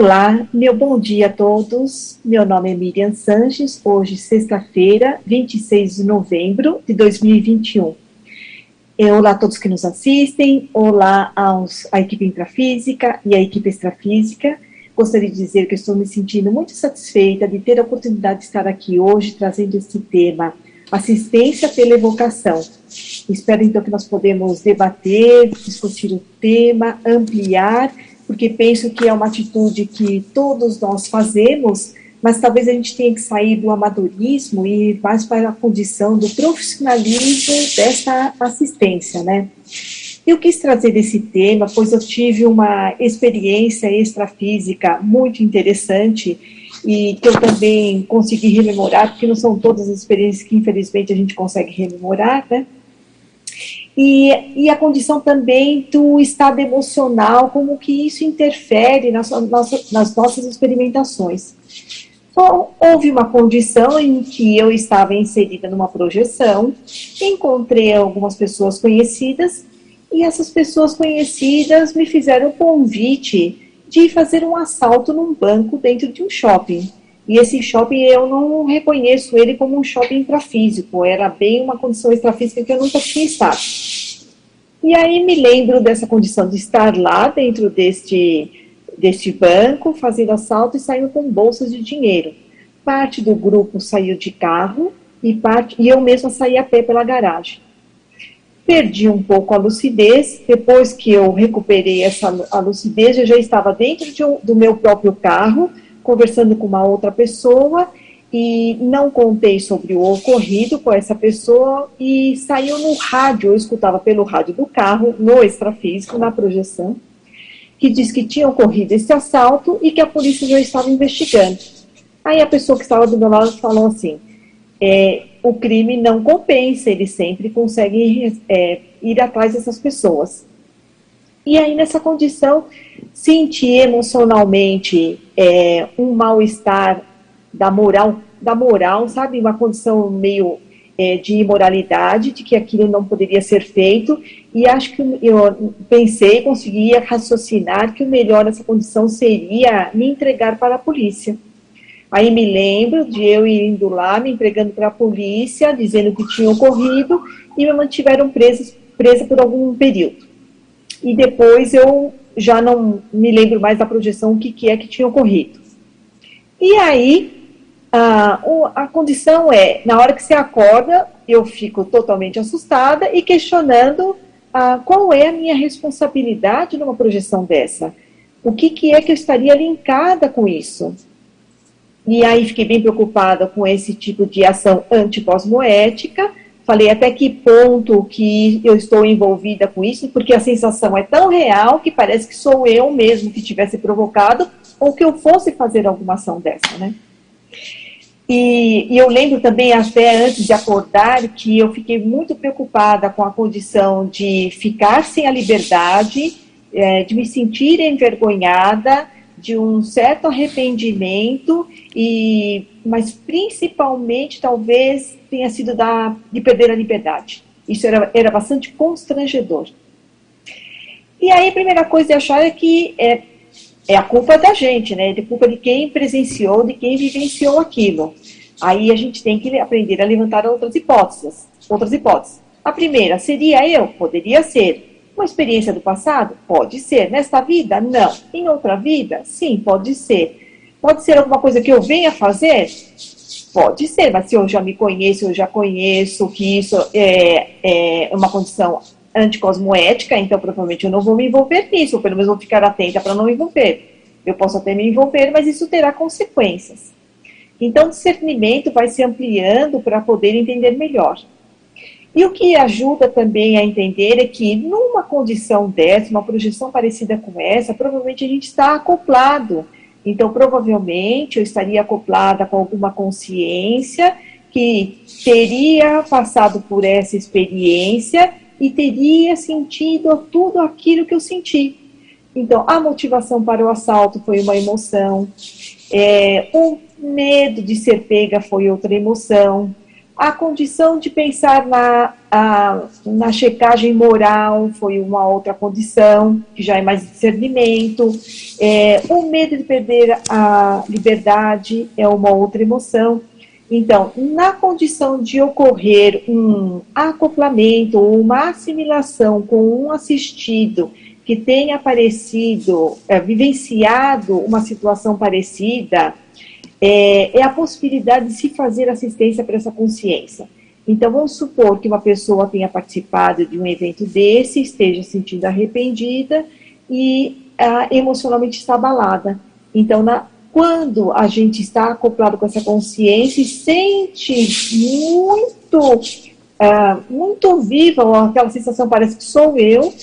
Olá, meu bom dia a todos. Meu nome é Miriam Sanches. Hoje, sexta-feira, 26 de novembro de 2021. É, olá a todos que nos assistem. Olá aos, à equipe intrafísica e à equipe extrafísica. Gostaria de dizer que estou me sentindo muito satisfeita de ter a oportunidade de estar aqui hoje trazendo esse tema, assistência pela evocação. Espero então que nós podemos debater, discutir o tema, ampliar porque penso que é uma atitude que todos nós fazemos, mas talvez a gente tenha que sair do amadorismo e mais para a condição do profissionalismo dessa assistência, né? Eu quis trazer esse tema, pois eu tive uma experiência extrafísica muito interessante e que eu também consegui rememorar, porque não são todas as experiências que infelizmente a gente consegue rememorar, né? E, e a condição também do estado emocional, como que isso interfere nas, nas, nas nossas experimentações. Bom, houve uma condição em que eu estava inserida numa projeção, encontrei algumas pessoas conhecidas, e essas pessoas conhecidas me fizeram o convite de fazer um assalto num banco dentro de um shopping. E esse shopping eu não reconheço ele como um shopping intrafísico, era bem uma condição extrafísica que eu nunca tinha estado. E aí me lembro dessa condição de estar lá dentro deste, deste banco, fazendo assalto e saindo com bolsas de dinheiro. Parte do grupo saiu de carro e, parte, e eu mesma saí a pé pela garagem. Perdi um pouco a lucidez, depois que eu recuperei essa a lucidez, eu já estava dentro de um, do meu próprio carro, conversando com uma outra pessoa e não contei sobre o ocorrido com essa pessoa e saiu no rádio, eu escutava pelo rádio do carro, no extrafísico, na projeção, que diz que tinha ocorrido esse assalto e que a polícia já estava investigando. Aí a pessoa que estava do meu lado falou assim, é, o crime não compensa, ele sempre consegue é, ir atrás dessas pessoas. E aí, nessa condição, senti emocionalmente é, um mal-estar da moral, da moral, sabe? Uma condição meio é, de imoralidade, de que aquilo não poderia ser feito, e acho que eu pensei, conseguia raciocinar que o melhor nessa condição seria me entregar para a polícia. Aí me lembro de eu indo lá, me entregando para a polícia, dizendo o que tinha ocorrido, e me mantiveram presa, presa por algum período. E depois eu já não me lembro mais da projeção, o que, que é que tinha ocorrido. E aí, a, a condição é, na hora que você acorda, eu fico totalmente assustada e questionando a, qual é a minha responsabilidade numa projeção dessa. O que, que é que eu estaria linkada com isso? E aí fiquei bem preocupada com esse tipo de ação anticosmoética, falei até que ponto que eu estou envolvida com isso, porque a sensação é tão real que parece que sou eu mesmo que tivesse provocado ou que eu fosse fazer alguma ação dessa, né? E, e, eu lembro também, até antes de acordar, que eu fiquei muito preocupada com a condição de ficar sem a liberdade, é, de me sentir envergonhada, de um certo arrependimento, e, mas principalmente talvez tenha sido da, de perder a liberdade. Isso era, era bastante constrangedor. E aí a primeira coisa a achar é que é, é a culpa da gente, né? É culpa de quem presenciou, de quem vivenciou aquilo. Aí a gente tem que aprender a levantar outras hipóteses. Outras hipóteses. A primeira seria eu, poderia ser. Uma experiência do passado? Pode ser. Nesta vida? Não. Em outra vida? Sim, pode ser. Pode ser alguma coisa que eu venha fazer? Pode ser, mas se eu já me conheço, eu já conheço que isso é, é uma condição anticosmoética, então provavelmente eu não vou me envolver nisso, ou pelo menos vou ficar atenta para não me envolver. Eu posso até me envolver, mas isso terá consequências. Então, o discernimento vai se ampliando para poder entender melhor. E o que ajuda também a entender é que, numa condição dessa, uma projeção parecida com essa, provavelmente a gente está acoplado. Então, provavelmente eu estaria acoplada com alguma consciência que teria passado por essa experiência e teria sentido tudo aquilo que eu senti. Então, a motivação para o assalto foi uma emoção, é, o medo de ser pega foi outra emoção, A condição de pensar na, a, na checagem moral foi uma outra condição, que já é mais discernimento. É, o medo de perder a liberdade é uma outra emoção. Então, na condição de ocorrer um acoplamento ou uma assimilação com um assistido que tenha aparecido, é, vivenciado uma situação parecida, é, é a possibilidade de se fazer assistência para essa consciência. Então, vamos supor que uma pessoa tenha participado de um evento desse, esteja se sentindo arrependida e ah, emocionalmente está abalada. Então, na, quando a gente está acoplado com essa consciência e sente muito, uh, muito viva, aquela sensação parece que sou eu,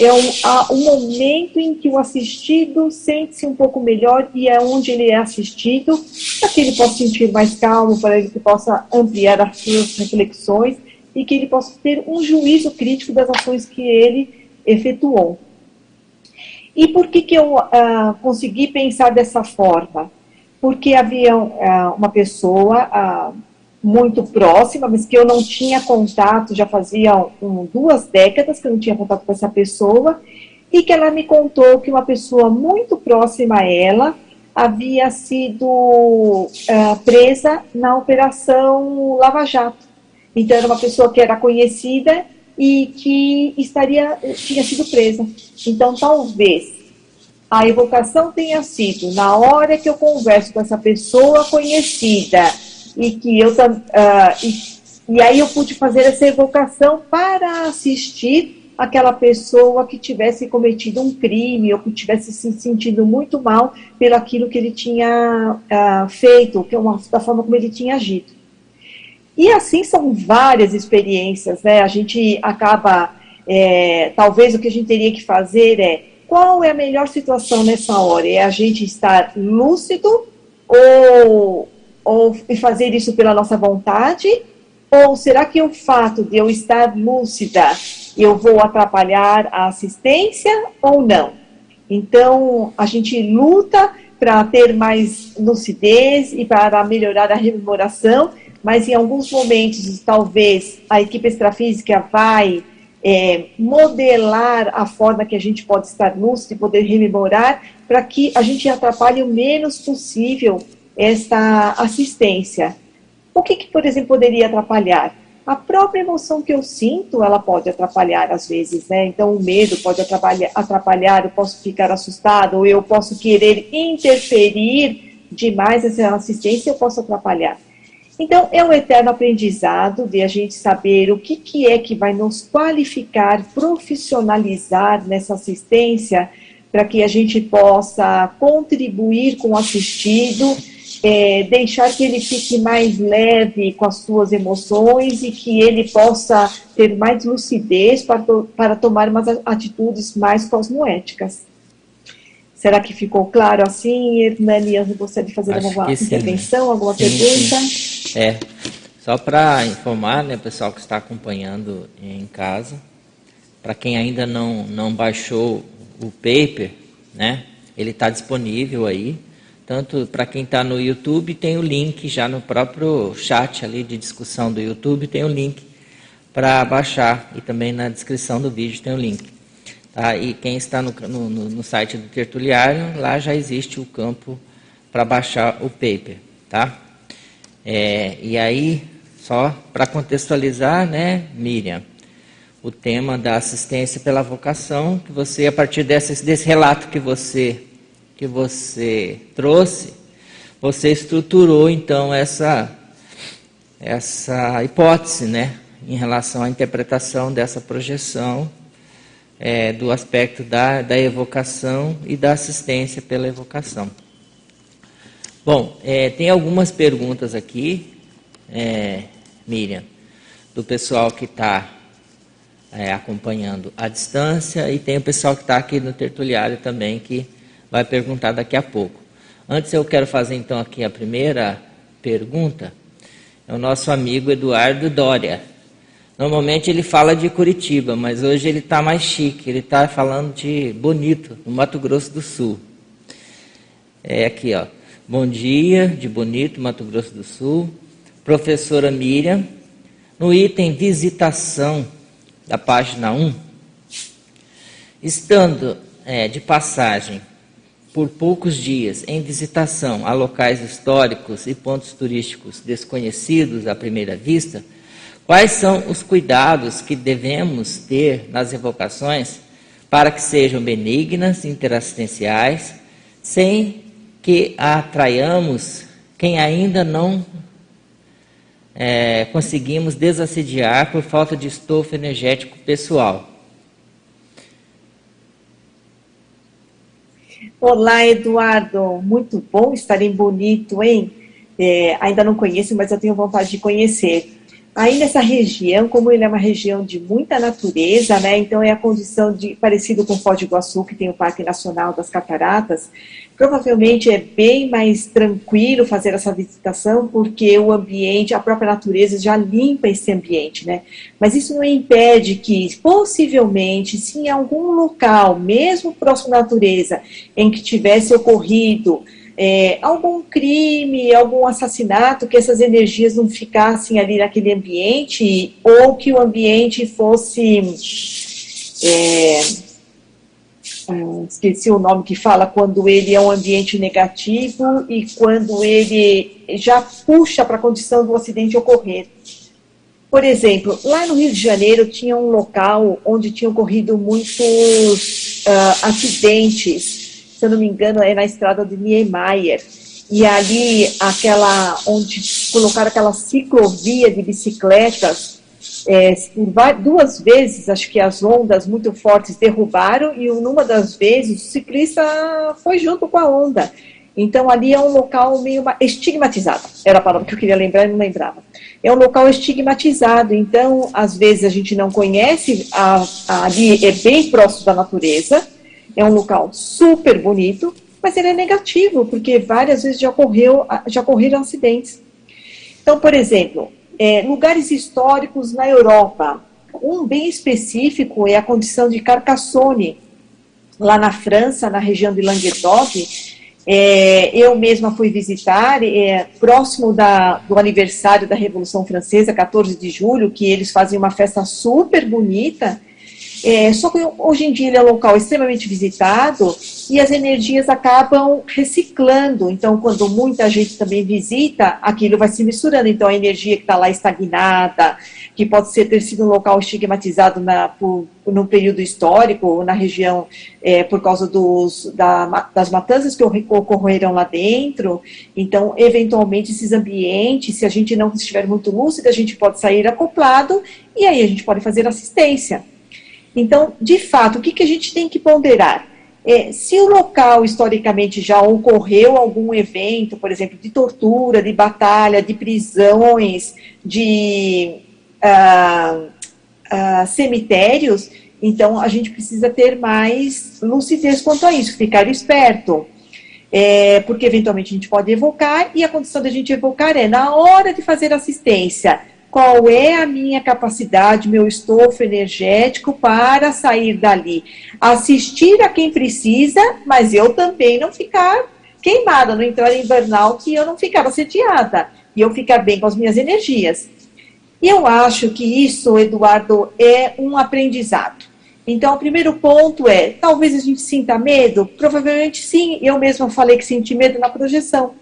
é um, um momento em que o assistido sente-se um pouco melhor e é onde ele é assistido, para que ele possa sentir mais calmo, para que possa ampliar as suas reflexões e que ele possa ter um juízo crítico das ações que ele efetuou. E por que, que eu uh, consegui pensar dessa forma? Porque havia uh, uma pessoa uh, muito próxima, mas que eu não tinha contato, já fazia um, duas décadas que eu não tinha contato com essa pessoa, e que ela me contou que uma pessoa muito próxima a ela havia sido presa na operação Lava Jato. Então, era uma pessoa que era conhecida e que estaria tinha sido presa. Então, talvez a evocação tenha sido na hora que eu converso com essa pessoa conhecida e que eu uh, e, e aí eu pude fazer essa evocação para assistir aquela pessoa que tivesse cometido um crime ou que tivesse se sentido muito mal pelo aquilo que ele tinha uh, feito, que é uma, da forma como ele tinha agido. E assim são várias experiências, né? A gente acaba, é, talvez o que a gente teria que fazer é qual é a melhor situação nessa hora? É a gente estar lúcido ou, ou fazer isso pela nossa vontade? Ou será que o fato de eu estar lúcida eu vou atrapalhar a assistência ou não? Então, a gente luta para ter mais lucidez e para melhorar a rememoração, mas em alguns momentos, talvez, a equipe extrafísica vai é, modelar a forma que a gente pode estar lúcido e poder rememorar, para que a gente atrapalhe o menos possível esta assistência. O que, que, por exemplo, poderia atrapalhar? A própria emoção que eu sinto, ela pode atrapalhar às vezes, né? Então, o medo pode atrapalhar, atrapalhar eu posso ficar assustado, ou eu posso querer interferir demais nessa assistência, eu posso atrapalhar. Então, é um eterno aprendizado de a gente saber o que, que é que vai nos qualificar, profissionalizar nessa assistência, para que a gente possa contribuir com o assistido, é, deixar que ele fique mais leve com as suas emoções e que ele possa ter mais lucidez para, para tomar umas atitudes mais cosmoéticas. Será que ficou claro assim, Hernani, você de fazer Acho alguma intervenção, sim. alguma sim, pergunta? Sim. É, só para informar, né, pessoal que está acompanhando em casa, para quem ainda não, não baixou o paper, né, ele está disponível aí, tanto para quem está no YouTube, tem o link já no próprio chat ali de discussão do YouTube, tem o link para baixar, e também na descrição do vídeo tem o link. Tá? E quem está no, no, no site do Tertuliário, lá já existe o campo para baixar o paper. Tá? É, e aí, só para contextualizar, né, Miriam, o tema da assistência pela vocação, que você, a partir desse, desse relato que você, que você trouxe, você estruturou então essa, essa hipótese, né, em relação à interpretação dessa projeção é, do aspecto da, da evocação e da assistência pela evocação. Bom, é, tem algumas perguntas aqui, é, Miriam, do pessoal que está é, acompanhando à distância e tem o pessoal que está aqui no tertuliário também que vai perguntar daqui a pouco. Antes eu quero fazer então aqui a primeira pergunta. É o nosso amigo Eduardo Dória. Normalmente ele fala de Curitiba, mas hoje ele está mais chique, ele está falando de Bonito, no Mato Grosso do Sul. É aqui, ó. Bom dia, de Bonito, Mato Grosso do Sul. Professora Miriam, no item visitação da página 1, estando é, de passagem por poucos dias em visitação a locais históricos e pontos turísticos desconhecidos à primeira vista, quais são os cuidados que devemos ter nas evocações para que sejam benignas, interassistenciais, sem que atraiamos quem ainda não é, conseguimos desassediar por falta de estofo energético pessoal. Olá, Eduardo. Muito bom estar em Bonito, hein? É, ainda não conheço, mas eu tenho vontade de conhecer. Aí nessa região, como ele é uma região de muita natureza, né? Então é a condição de parecido com Foz do Iguaçu, que tem o Parque Nacional das Cataratas. Provavelmente é bem mais tranquilo fazer essa visitação, porque o ambiente, a própria natureza já limpa esse ambiente, né? Mas isso não impede que, possivelmente, se em algum local, mesmo próximo à natureza, em que tivesse ocorrido é, algum crime, algum assassinato, que essas energias não ficassem ali naquele ambiente, ou que o ambiente fosse. É, esqueci o nome que fala quando ele é um ambiente negativo e quando ele já puxa para a condição do acidente ocorrer. Por exemplo, lá no Rio de Janeiro tinha um local onde tinham ocorrido muitos uh, acidentes se eu não me engano, é na estrada de Niemeyer. E ali, aquela, onde colocaram aquela ciclovia de bicicletas, é, duas vezes, acho que as ondas muito fortes derrubaram, e numa das vezes o ciclista foi junto com a onda. Então, ali é um local meio estigmatizado. Era a palavra que eu queria lembrar e não lembrava. É um local estigmatizado. Então, às vezes a gente não conhece, a, a, ali é bem próximo da natureza, é um local super bonito, mas ele é negativo, porque várias vezes já, ocorreu, já ocorreram acidentes. Então, por exemplo, é, lugares históricos na Europa. Um bem específico é a condição de Carcassonne, lá na França, na região de Languedoc. É, eu mesma fui visitar, é, próximo da, do aniversário da Revolução Francesa, 14 de julho, que eles fazem uma festa super bonita, é, só que hoje em dia ele é um local extremamente visitado e as energias acabam reciclando. Então, quando muita gente também visita, aquilo vai se misturando. Então, a energia que está lá estagnada, que pode ser ter sido um local estigmatizado na, por, no período histórico, na região, é, por causa dos, da, das matanças que ocorreram lá dentro. Então, eventualmente, esses ambientes, se a gente não estiver muito lúcido, a gente pode sair acoplado e aí a gente pode fazer assistência. Então, de fato, o que, que a gente tem que ponderar? É, se o local historicamente já ocorreu algum evento, por exemplo, de tortura, de batalha, de prisões, de ah, ah, cemitérios, então a gente precisa ter mais lucidez quanto a isso, ficar esperto. É, porque eventualmente a gente pode evocar, e a condição da gente evocar é na hora de fazer assistência qual é a minha capacidade, meu estofo energético para sair dali. Assistir a quem precisa, mas eu também não ficar queimada, não entrar em burnout e eu não ficar assediada. E eu ficar bem com as minhas energias. E eu acho que isso, Eduardo, é um aprendizado. Então, o primeiro ponto é: talvez a gente sinta medo? Provavelmente sim. Eu mesma falei que senti medo na projeção.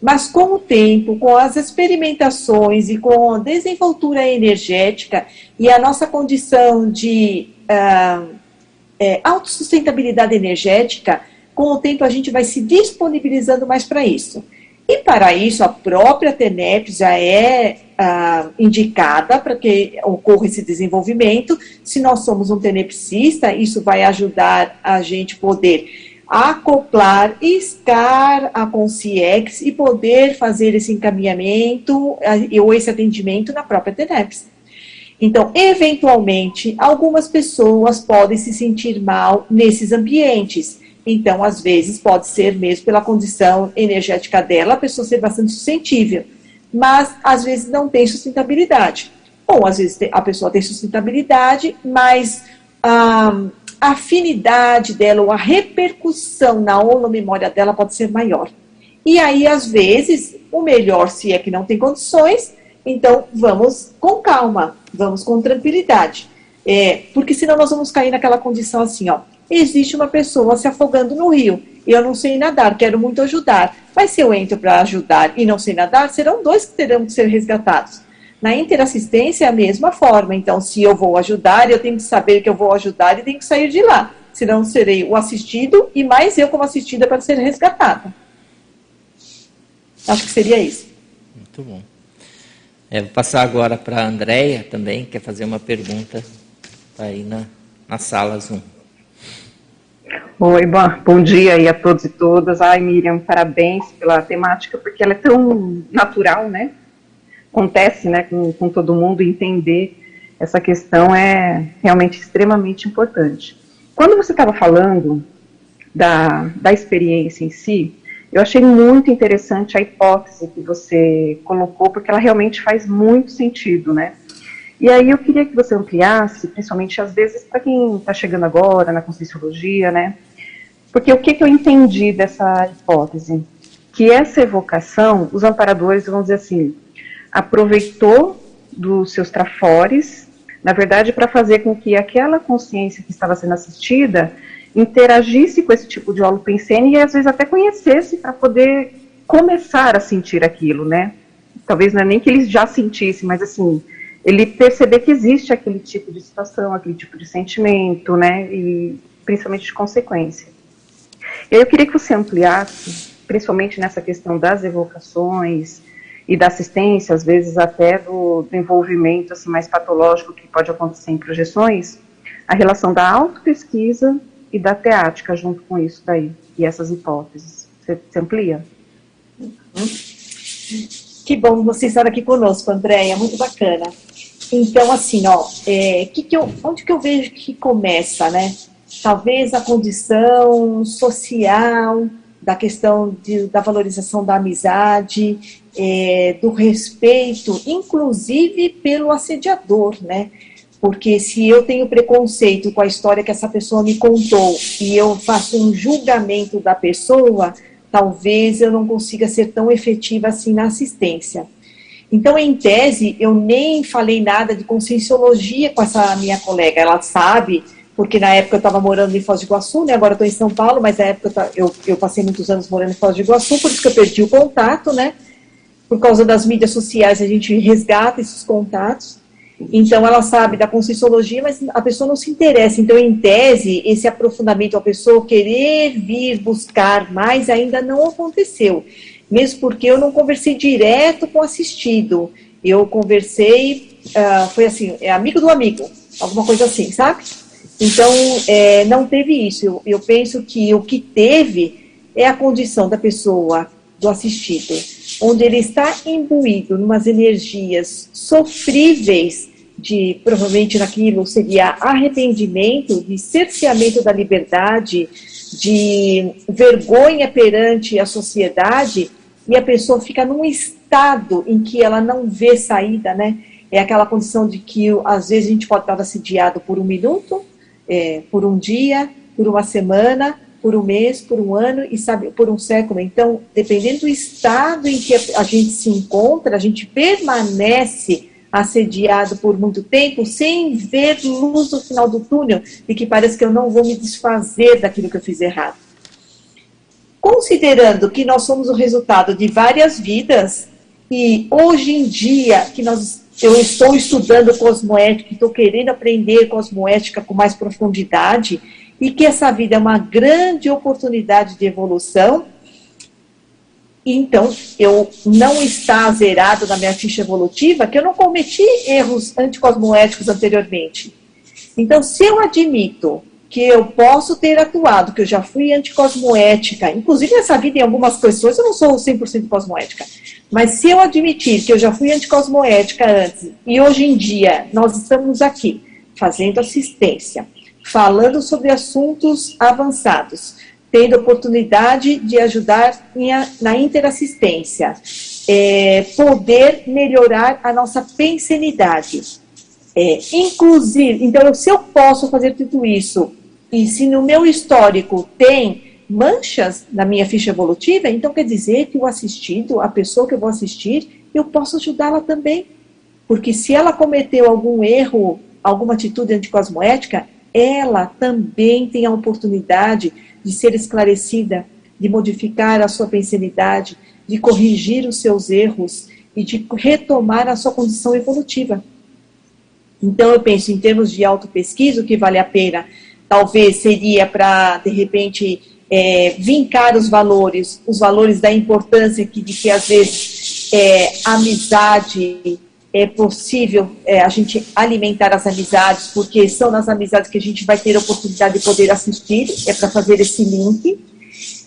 Mas com o tempo, com as experimentações e com a desenvoltura energética e a nossa condição de uh, é, autossustentabilidade energética, com o tempo a gente vai se disponibilizando mais para isso. E para isso, a própria TENEP já é uh, indicada para que ocorra esse desenvolvimento. Se nós somos um tenepsista, isso vai ajudar a gente poder acoplar, estar a Conciex e poder fazer esse encaminhamento ou esse atendimento na própria TENEPS. Então, eventualmente, algumas pessoas podem se sentir mal nesses ambientes. Então, às vezes, pode ser mesmo pela condição energética dela, a pessoa ser bastante suscetível. Mas, às vezes, não tem sustentabilidade. Ou, às vezes, a pessoa tem sustentabilidade, mas ah, a afinidade dela ou a repercussão na memória dela pode ser maior. E aí, às vezes, o melhor, se é que não tem condições, Então, vamos com calma, vamos com tranquilidade. É, porque senão nós vamos cair naquela condição assim, ó. Existe uma pessoa se afogando no rio. Eu não sei nadar, quero muito ajudar. Mas se eu entro para ajudar e não sei nadar, serão dois que terão que ser resgatados. Na interassistência é a mesma forma. Então, se eu vou ajudar, eu tenho que saber que eu vou ajudar e tenho que sair de lá. Senão serei o assistido e mais eu como assistida para ser resgatada. Acho que seria isso. Muito bom. É, vou passar agora para a Andréia também, quer fazer uma pergunta tá aí na, na sala Zoom. Oi, bom, bom dia aí a todos e todas. Ai, Miriam, parabéns pela temática, porque ela é tão natural, né? Acontece, né, com, com todo mundo, entender essa questão é realmente extremamente importante. Quando você estava falando da, da experiência em si, eu achei muito interessante a hipótese que você colocou, porque ela realmente faz muito sentido, né? E aí eu queria que você ampliasse, principalmente às vezes para quem está chegando agora na Conscienciologia, né? Porque o que, que eu entendi dessa hipótese? Que essa evocação, os amparadores, vamos dizer assim, aproveitou dos seus trafores, na verdade, para fazer com que aquela consciência que estava sendo assistida interagisse com esse tipo de holopensene e às vezes até conhecesse para poder começar a sentir aquilo, né? Talvez não é nem que eles já sentissem, mas assim, ele perceber que existe aquele tipo de situação, aquele tipo de sentimento, né, e principalmente de consequência. Eu queria que você ampliasse, principalmente nessa questão das evocações e da assistência, às vezes até do, do envolvimento assim, mais patológico que pode acontecer em projeções, a relação da autopesquisa e da teática junto com isso daí, e essas hipóteses. Você, você amplia? Que bom você estar aqui conosco, Andréia, muito bacana. Então, assim, ó, é, que que eu, onde que eu vejo que começa, né? Talvez a condição social, da questão de, da valorização da amizade, é, do respeito, inclusive pelo assediador, né? Porque se eu tenho preconceito com a história que essa pessoa me contou e eu faço um julgamento da pessoa, talvez eu não consiga ser tão efetiva assim na assistência. Então, em tese, eu nem falei nada de conscienciologia com essa minha colega. Ela sabe, porque na época eu estava morando em Foz do Iguaçu, né? agora estou em São Paulo, mas na época eu, eu passei muitos anos morando em Foz do Iguaçu, por isso que eu perdi o contato, né? Por causa das mídias sociais, a gente resgata esses contatos. Então, ela sabe da conscienciologia, mas a pessoa não se interessa. Então, em tese, esse aprofundamento, a pessoa querer vir buscar mais, ainda não aconteceu mesmo porque eu não conversei direto com o assistido. Eu conversei, uh, foi assim, é amigo do amigo, alguma coisa assim, sabe? Então, é, não teve isso. Eu, eu penso que o que teve é a condição da pessoa, do assistido, onde ele está imbuído em umas energias sofríveis de, provavelmente naquilo seria arrependimento, de cerceamento da liberdade, de vergonha perante a sociedade, e a pessoa fica num estado em que ela não vê saída, né? É aquela condição de que às vezes a gente pode estar assediado por um minuto, é, por um dia, por uma semana, por um mês, por um ano e sabe por um século. Então, dependendo do estado em que a gente se encontra, a gente permanece assediado por muito tempo sem ver luz no final do túnel e que parece que eu não vou me desfazer daquilo que eu fiz errado. Considerando que nós somos o resultado de várias vidas, e hoje em dia que nós, eu estou estudando cosmoética, estou querendo aprender cosmoética com mais profundidade, e que essa vida é uma grande oportunidade de evolução, então eu não está zerado na minha ficha evolutiva, que eu não cometi erros anticosmoéticos anteriormente. Então, se eu admito que eu posso ter atuado, que eu já fui anticosmoética, inclusive nessa vida em algumas questões eu não sou 100% cosmoética, mas se eu admitir que eu já fui anticosmoética antes e hoje em dia nós estamos aqui fazendo assistência, falando sobre assuntos avançados, tendo oportunidade de ajudar na interassistência, é, poder melhorar a nossa pensenidade. É, inclusive, então, se eu posso fazer tudo isso e se no meu histórico tem manchas na minha ficha evolutiva, então quer dizer que o assistido, a pessoa que eu vou assistir, eu posso ajudá-la também. Porque se ela cometeu algum erro, alguma atitude anticosmoética, ela também tem a oportunidade de ser esclarecida, de modificar a sua pensanidade, de corrigir os seus erros e de retomar a sua condição evolutiva. Então, eu penso em termos de autopesquisa, o que vale a pena talvez seria para, de repente, é, vincar os valores, os valores da importância que, de que às vezes é, amizade é possível é, a gente alimentar as amizades, porque são nas amizades que a gente vai ter a oportunidade de poder assistir, é para fazer esse link,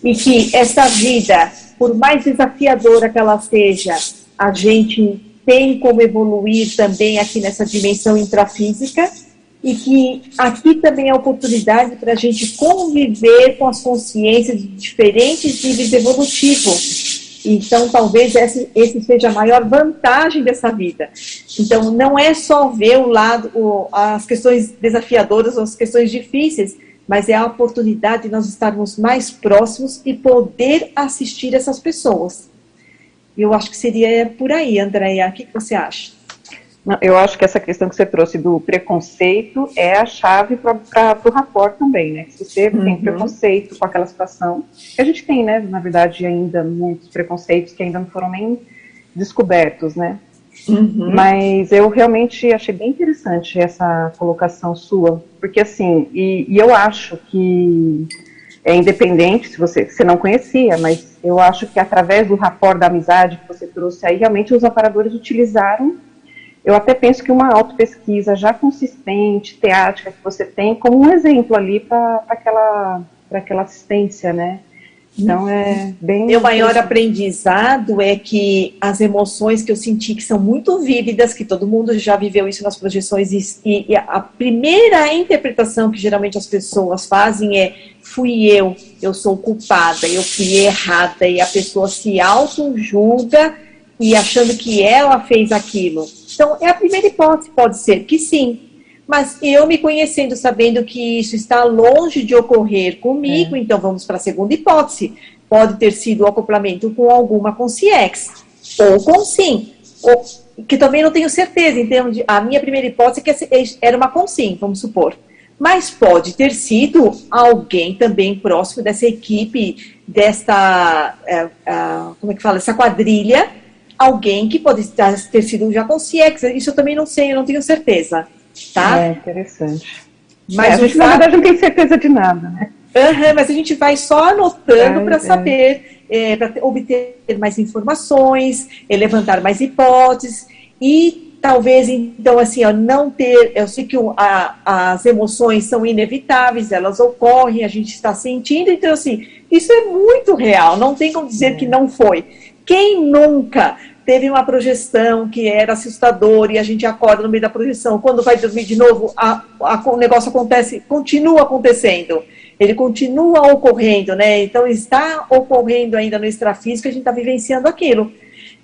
e que essa vida, por mais desafiadora que ela seja, a gente tem como evoluir também aqui nessa dimensão intrafísica, e que aqui também é a oportunidade para a gente conviver com as consciências de diferentes níveis evolutivos. Então, talvez esse, esse seja a maior vantagem dessa vida. Então, não é só ver o lado, o, as questões desafiadoras, as questões difíceis, mas é a oportunidade de nós estarmos mais próximos e poder assistir essas pessoas. Eu acho que seria por aí, Andréia. O que você acha? Eu acho que essa questão que você trouxe do preconceito é a chave para o rapport também, né? Se você uhum. tem preconceito com aquela situação, a gente tem, né, na verdade, ainda muitos preconceitos que ainda não foram nem descobertos, né? Uhum. Mas eu realmente achei bem interessante essa colocação sua, porque assim, e, e eu acho que é independente se você, se você não conhecia, mas eu acho que através do rapport da amizade que você trouxe aí, realmente os aparadores utilizaram eu até penso que uma autopesquisa já consistente, teática, que você tem, como um exemplo ali para aquela, aquela assistência, né? Então é bem. Meu maior aprendizado é que as emoções que eu senti que são muito vívidas, que todo mundo já viveu isso nas projeções, e, e a primeira interpretação que geralmente as pessoas fazem é: fui eu, eu sou culpada, eu fui errada, e a pessoa se auto-julga e achando que ela fez aquilo. Então, é a primeira hipótese, pode ser que sim. Mas eu me conhecendo, sabendo que isso está longe de ocorrer comigo, é. então vamos para a segunda hipótese. Pode ter sido o acoplamento com alguma consciex, ou com sim, ou, que também não tenho certeza. Então, a minha primeira hipótese é que era uma consim, vamos supor. Mas pode ter sido alguém também próximo dessa equipe, desta, é, é, como é que fala, essa quadrilha, alguém que pode ter sido já com CX. Isso eu também não sei, eu não tenho certeza. Tá? É interessante. Mas é, a gente, na verdade, não tem certeza de nada, né? Uhum, mas a gente vai só anotando é, para é. saber, é, para obter mais informações, levantar mais hipóteses e talvez então assim ó, não ter eu sei que o, a, as emoções são inevitáveis elas ocorrem a gente está sentindo então assim isso é muito real não tem como dizer é. que não foi quem nunca teve uma projeção que era assustadora e a gente acorda no meio da projeção, quando vai dormir de novo, a, a, o negócio acontece, continua acontecendo, ele continua ocorrendo, né? Então está ocorrendo ainda no extrafísico, a gente está vivenciando aquilo.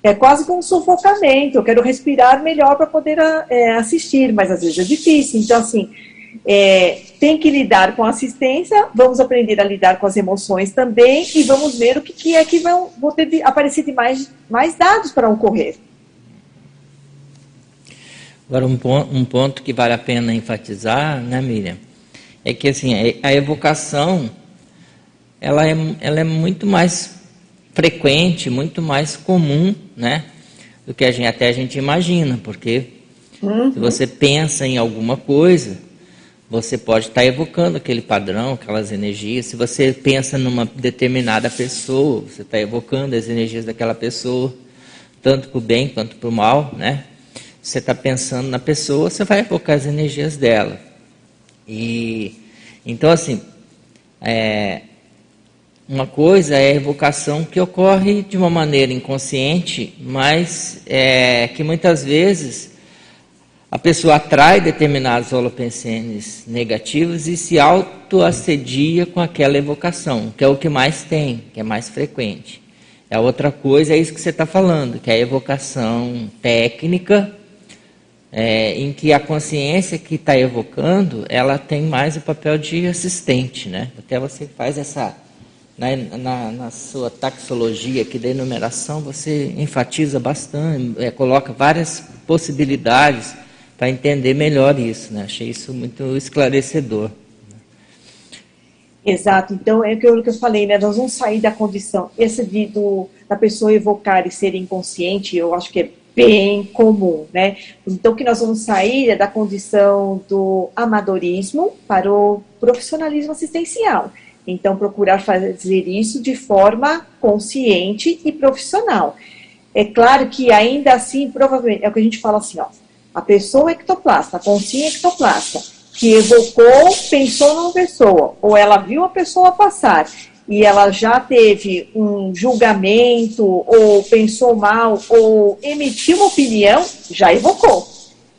É quase como um sufocamento, eu quero respirar melhor para poder é, assistir, mas às vezes é difícil. Então, assim, é, tem que lidar com assistência, vamos aprender a lidar com as emoções também e vamos ver o que, que é que vão, vão ter de, aparecer de mais, mais dados para ocorrer. Agora, um ponto, um ponto que vale a pena enfatizar, né, Miriam, é que assim, a evocação ela é, ela é muito mais frequente, muito mais comum, né, do que a gente, até a gente imagina, porque uhum. se você pensa em alguma coisa, você pode estar evocando aquele padrão, aquelas energias. Se você pensa numa determinada pessoa, você está evocando as energias daquela pessoa, tanto para o bem quanto para o mal, né? Você está pensando na pessoa, você vai evocar as energias dela. E então assim, é, uma coisa é a evocação que ocorre de uma maneira inconsciente, mas é, que muitas vezes a pessoa atrai determinados holopensenes negativos e se autoassedia com aquela evocação, que é o que mais tem, que é mais frequente. A outra coisa é isso que você está falando, que é a evocação técnica, é, em que a consciência que está evocando, ela tem mais o papel de assistente, né? Até você faz essa na, na, na, sua taxologia aqui da enumeração, você enfatiza bastante, é, coloca várias possibilidades para entender melhor isso. Né? Achei isso muito esclarecedor. Exato, então é aquilo que eu falei, né? Nós vamos sair da condição, esse de, do, da pessoa evocar e ser inconsciente, eu acho que é bem comum, né? Então que nós vamos sair é da condição do amadorismo para o profissionalismo assistencial. Então, procurar fazer isso de forma consciente e profissional. É claro que ainda assim, provavelmente, é o que a gente fala assim, ó, a pessoa ectoplasta, a consciência ectoplasta, que evocou, pensou numa pessoa, ou ela viu a pessoa passar e ela já teve um julgamento, ou pensou mal, ou emitiu uma opinião, já evocou.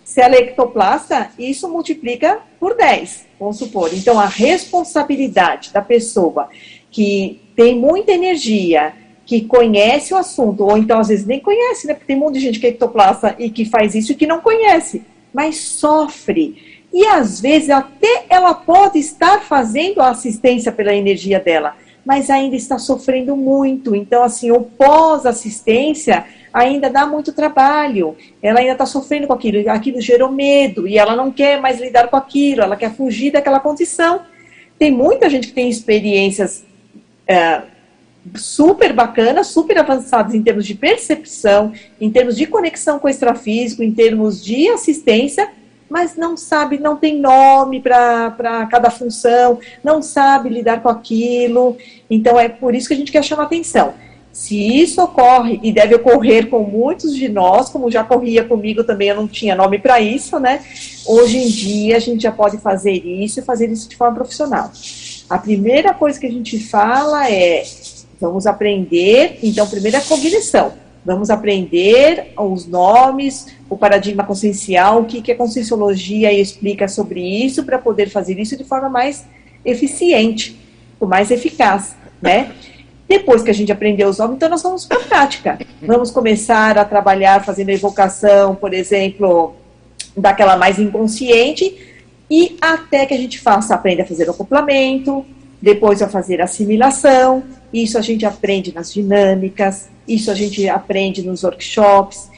Se ela é ectoplasta, isso multiplica por 10, vamos supor. Então, a responsabilidade da pessoa que tem muita energia, que conhece o assunto, ou então às vezes nem conhece, né? Porque tem um monte de gente que é ectoplasta e que faz isso e que não conhece, mas sofre. E às vezes até ela pode estar fazendo a assistência pela energia dela, mas ainda está sofrendo muito. Então, assim, o pós-assistência ainda dá muito trabalho, ela ainda está sofrendo com aquilo, aquilo gerou medo e ela não quer mais lidar com aquilo, ela quer fugir daquela condição. Tem muita gente que tem experiências é, super bacanas, super avançadas em termos de percepção, em termos de conexão com o extrafísico, em termos de assistência, mas não sabe, não tem nome para cada função, não sabe lidar com aquilo. Então é por isso que a gente quer chamar atenção. Se isso ocorre, e deve ocorrer com muitos de nós, como já corria comigo também, eu não tinha nome para isso, né? Hoje em dia a gente já pode fazer isso e fazer isso de forma profissional. A primeira coisa que a gente fala é: vamos aprender, então, primeiro é a cognição. Vamos aprender os nomes, o paradigma consciencial, o que, que a conscienciologia explica sobre isso, para poder fazer isso de forma mais eficiente, mais eficaz, né? Depois que a gente aprendeu os nomes, então nós vamos para a prática. Vamos começar a trabalhar fazendo a evocação, por exemplo, daquela mais inconsciente, e até que a gente faça, aprenda a fazer o acoplamento, depois a fazer assimilação, isso a gente aprende nas dinâmicas, isso a gente aprende nos workshops,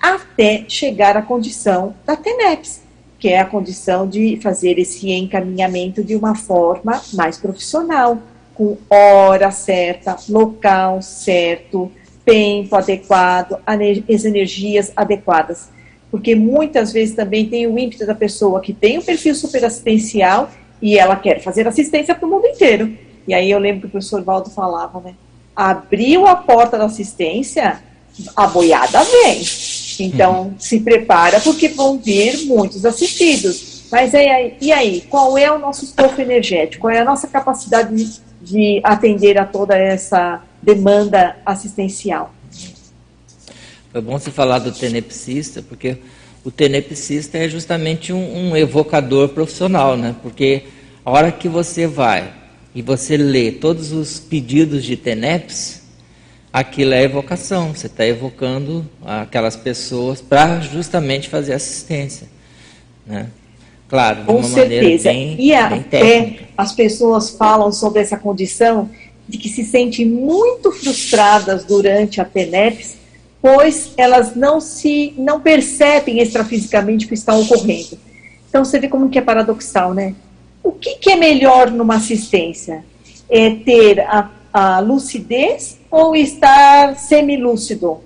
até chegar à condição da TENEPS, que é a condição de fazer esse encaminhamento de uma forma mais profissional, com hora certa, local certo, tempo adequado, as energias adequadas. Porque muitas vezes também tem o ímpeto da pessoa que tem um perfil superassistencial e ela quer fazer assistência para o mundo inteiro. E aí eu lembro que o professor Valdo falava, né? Abriu a porta da assistência, a boiada vem. Então, uhum. se prepara porque vão vir muitos assistidos. Mas e aí, e aí, qual é o nosso estofo energético? Qual é a nossa capacidade de de atender a toda essa demanda assistencial. Foi bom você falar do tenepsista, porque o tenepsista é justamente um, um, evocador profissional, né? Porque a hora que você vai e você lê todos os pedidos de teneps, aquilo é evocação. Você está evocando aquelas pessoas para justamente fazer assistência, né? Claro, Com certeza. Bem, e até as pessoas falam sobre essa condição de que se sentem muito frustradas durante a TENEPS, pois elas não se não percebem extrafisicamente o que está ocorrendo. Então você vê como que é paradoxal, né? O que, que é melhor numa assistência? É ter a, a lucidez ou estar semilúcido?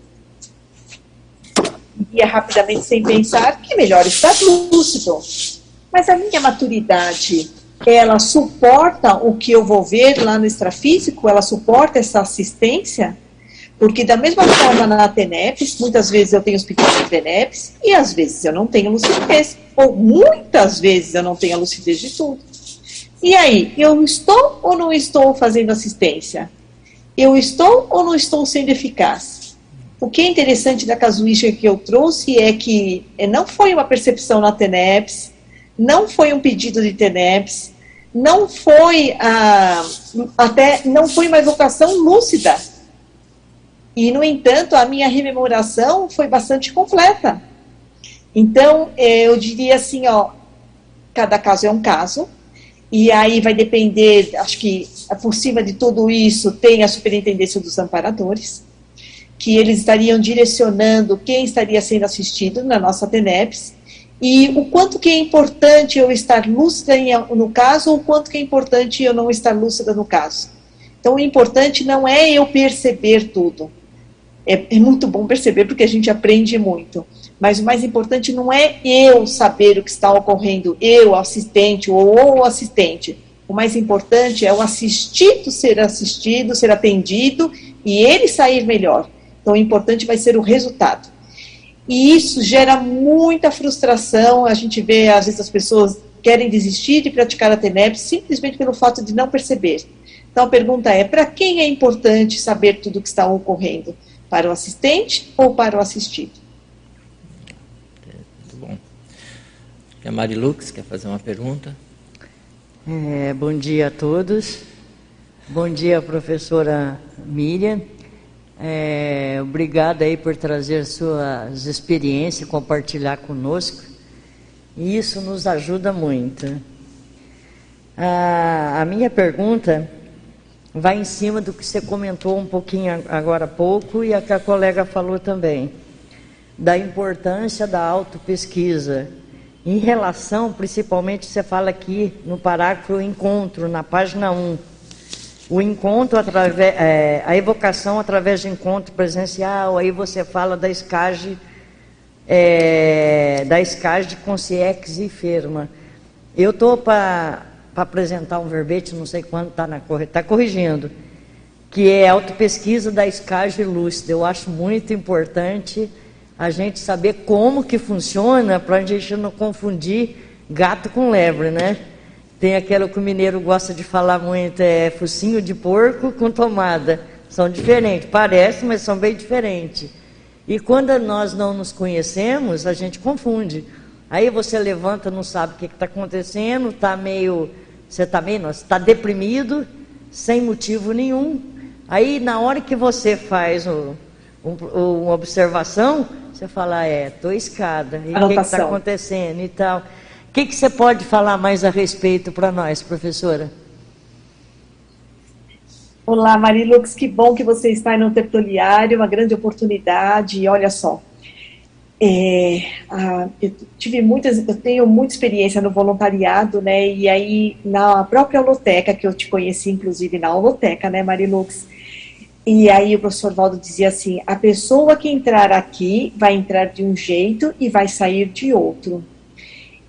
E é rapidamente sem pensar que melhor estar lúcido. Mas a minha maturidade, ela suporta o que eu vou ver lá no extrafísico? Ela suporta essa assistência? Porque da mesma forma na TENEPS, muitas vezes eu tenho os de TENEPS e às vezes eu não tenho lucidez. Ou muitas vezes eu não tenho a lucidez de tudo. E aí, eu estou ou não estou fazendo assistência? Eu estou ou não estou sendo eficaz? O que é interessante da casuística que eu trouxe é que eh, não foi uma percepção na TENEPS, não foi um pedido de TENEPS, não foi ah, até não foi uma evocação lúcida. E, no entanto, a minha rememoração foi bastante completa. Então, eu diria assim, ó, cada caso é um caso, e aí vai depender, acho que por cima de tudo isso tem a superintendência dos amparadores, que eles estariam direcionando quem estaria sendo assistido na nossa TENEPS, e o quanto que é importante eu estar lúcida no caso, ou o quanto que é importante eu não estar lúcida no caso. Então, o importante não é eu perceber tudo. É, é muito bom perceber porque a gente aprende muito. Mas o mais importante não é eu saber o que está ocorrendo, eu, assistente, ou o assistente. O mais importante é o assistido ser assistido, ser atendido e ele sair melhor. Então, o importante vai ser o resultado. E isso gera muita frustração. A gente vê, às vezes, as pessoas querem desistir de praticar a TENEP simplesmente pelo fato de não perceber. Então, a pergunta é: para quem é importante saber tudo o que está ocorrendo? Para o assistente ou para o assistido? Muito bom. E a Marilux quer fazer uma pergunta? É, bom dia a todos. Bom dia, professora Miriam. É, obrigada aí por trazer suas experiências, compartilhar conosco. E isso nos ajuda muito. A, a minha pergunta vai em cima do que você comentou um pouquinho agora há pouco e a que a colega falou também, da importância da autopesquisa. Em relação, principalmente, você fala aqui no parágrafo encontro, na página 1 o encontro através, é, a evocação através de encontro presencial, aí você fala da escage, é, da escage de consciex e firma. Eu estou para apresentar um verbete, não sei quando está na está corrigindo, que é autopesquisa da escage lúcida. Eu acho muito importante a gente saber como que funciona para a gente não confundir gato com lebre, né? Tem aquela que o mineiro gosta de falar muito, é focinho de porco com tomada. São diferentes, parecem, mas são bem diferentes. E quando nós não nos conhecemos, a gente confunde. Aí você levanta, não sabe o que está acontecendo, está meio. Você está meio. está deprimido, sem motivo nenhum. Aí na hora que você faz um, um, uma observação, você fala, é, estou escada. E o que está acontecendo e tal que, que você pode falar mais a respeito para nós, professora? Olá, Marilux, que bom que você está no Tertuliário, uma grande oportunidade. E olha só, é, a, eu tive muitas, eu tenho muita experiência no voluntariado, né? E aí na própria holoteca que eu te conheci, inclusive na holoteca, né, Marilux? E aí o professor Valdo dizia assim: a pessoa que entrar aqui vai entrar de um jeito e vai sair de outro.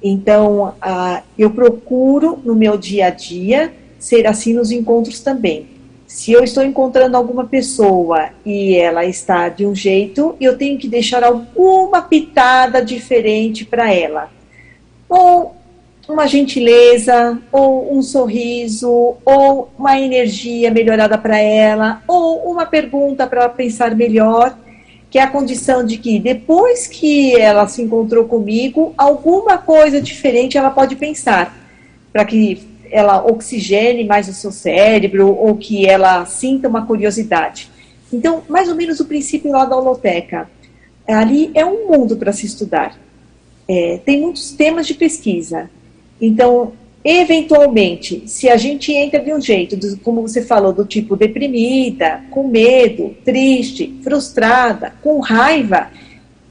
Então, uh, eu procuro no meu dia a dia ser assim nos encontros também. Se eu estou encontrando alguma pessoa e ela está de um jeito, eu tenho que deixar alguma pitada diferente para ela. Ou uma gentileza, ou um sorriso, ou uma energia melhorada para ela, ou uma pergunta para ela pensar melhor que é a condição de que depois que ela se encontrou comigo, alguma coisa diferente ela pode pensar, para que ela oxigene mais o seu cérebro ou que ela sinta uma curiosidade. Então, mais ou menos o princípio lá da holoteca. Ali é um mundo para se estudar. É, tem muitos temas de pesquisa. Então, Eventualmente, se a gente entra de um jeito, como você falou, do tipo deprimida, com medo, triste, frustrada, com raiva,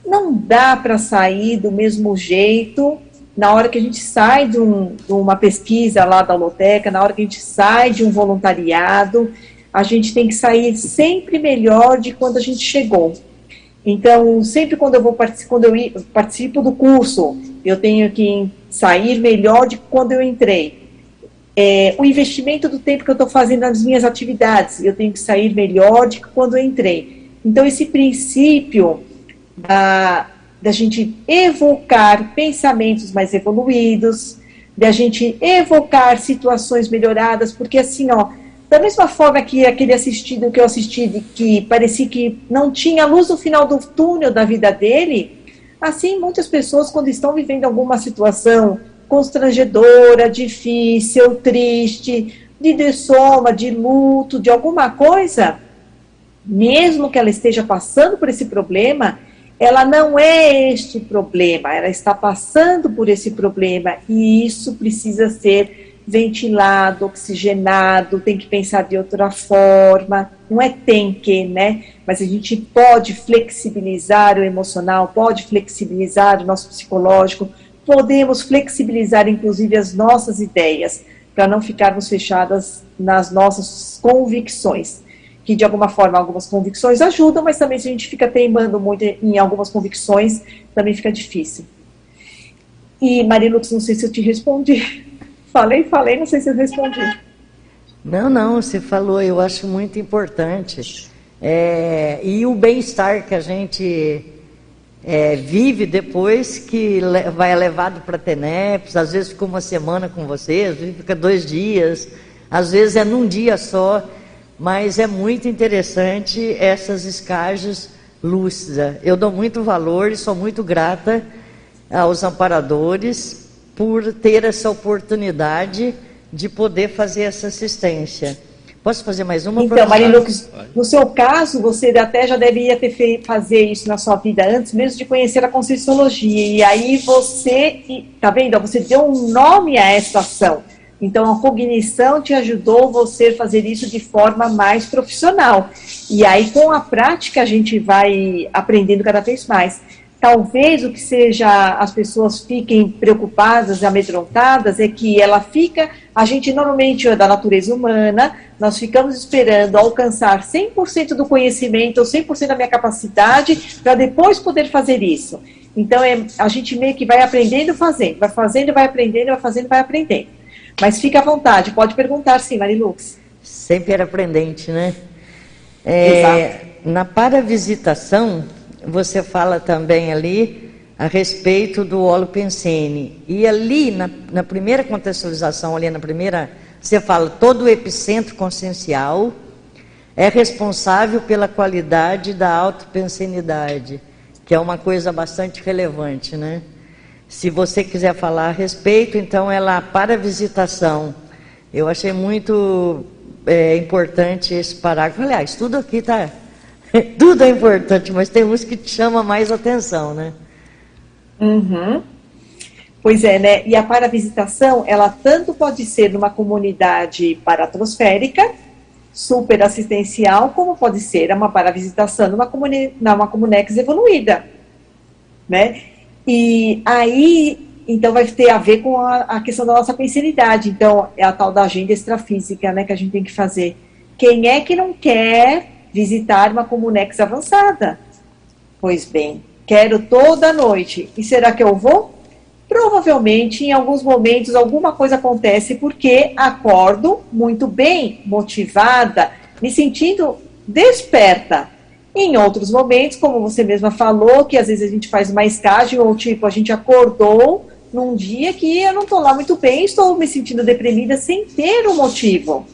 não dá para sair do mesmo jeito na hora que a gente sai de, um, de, uma pesquisa lá da Loteca, na hora que a gente sai de um voluntariado, a gente tem que sair sempre melhor de quando a gente chegou. Então, sempre quando eu vou quando eu participo do curso, eu tenho que sair melhor de quando eu entrei. É, o investimento do tempo que eu estou fazendo nas minhas atividades, eu tenho que sair melhor de quando eu entrei. Então, esse princípio da, da gente evocar pensamentos mais evoluídos, da gente evocar situações melhoradas, porque assim, ó, da mesma forma que aquele assistido que eu assisti, de que parecia que não tinha luz no final do túnel da vida dele, assim muitas pessoas, quando estão vivendo alguma situação constrangedora, difícil, triste, de dessoma, de luto, de alguma coisa, mesmo que ela esteja passando por esse problema, ela não é este problema, ela está passando por esse problema e isso precisa ser ventilado, oxigenado, tem que pensar de outra forma. Não é tem que, né? Mas a gente pode flexibilizar o emocional, pode flexibilizar o nosso psicológico, podemos flexibilizar inclusive as nossas ideias, para não ficarmos fechadas nas nossas convicções. Que de alguma forma algumas convicções ajudam, mas também se a gente fica teimando muito em algumas convicções, também fica difícil. E Marilux, não sei se eu te respondi. Falei, falei, não sei se eu respondi. Não, não, você falou, eu acho muito importante. É, e o bem-estar que a gente é, vive depois que vai levado para TENEPS, às vezes fica uma semana com você, às vezes fica dois dias, às vezes é num dia só, mas é muito interessante essas escagens lúcidas. Eu dou muito valor e sou muito grata aos amparadores por ter essa oportunidade de poder fazer essa assistência. Posso fazer mais uma? Então, Marilux, no seu caso, você até já deveria ter feito, fazer isso na sua vida antes mesmo de conhecer a Conscienciologia. E aí você, tá vendo? Você deu um nome a essa ação. Então, a cognição te ajudou você fazer isso de forma mais profissional. E aí, com a prática, a gente vai aprendendo cada vez mais. Talvez o que seja as pessoas fiquem preocupadas, amedrontadas, é que ela fica, a gente normalmente é da natureza humana, nós ficamos esperando alcançar 100% do conhecimento ou 100% da minha capacidade para depois poder fazer isso. Então é, a gente meio que vai aprendendo fazendo, vai fazendo, vai aprendendo, vai fazendo, vai aprendendo. Mas fica à vontade, pode perguntar sim, Marilux. Sempre era aprendente, né? É, Exato. Na paravisitação, você fala também ali a respeito do holopensene. E ali, na, na primeira contextualização, ali na primeira, você fala todo o epicentro consciencial é responsável pela qualidade da autopensenidade, que é uma coisa bastante relevante, né? Se você quiser falar a respeito, então ela para a visitação. Eu achei muito é, importante esse parágrafo. Aliás, tudo aqui está Tudo é importante, mas tem uns que te chama mais atenção, né? Uhum. Pois é, né? E a paravisitação, ela tanto pode ser numa comunidade paratrosférica, super assistencial, como pode ser uma paravisitação numa, comuni numa comunex evoluída, né? E aí, então vai ter a ver com a, a questão da nossa pensilidade. Então, é a tal da agenda extrafísica, né, que a gente tem que fazer. Quem é que não quer visitar uma Comunex avançada. Pois bem, quero toda noite. E será que eu vou? Provavelmente, em alguns momentos, alguma coisa acontece porque acordo muito bem, motivada, me sentindo desperta. Em outros momentos, como você mesma falou, que às vezes a gente faz uma escagem, ou tipo, a gente acordou num dia que eu não estou lá muito bem, estou me sentindo deprimida sem ter um motivo.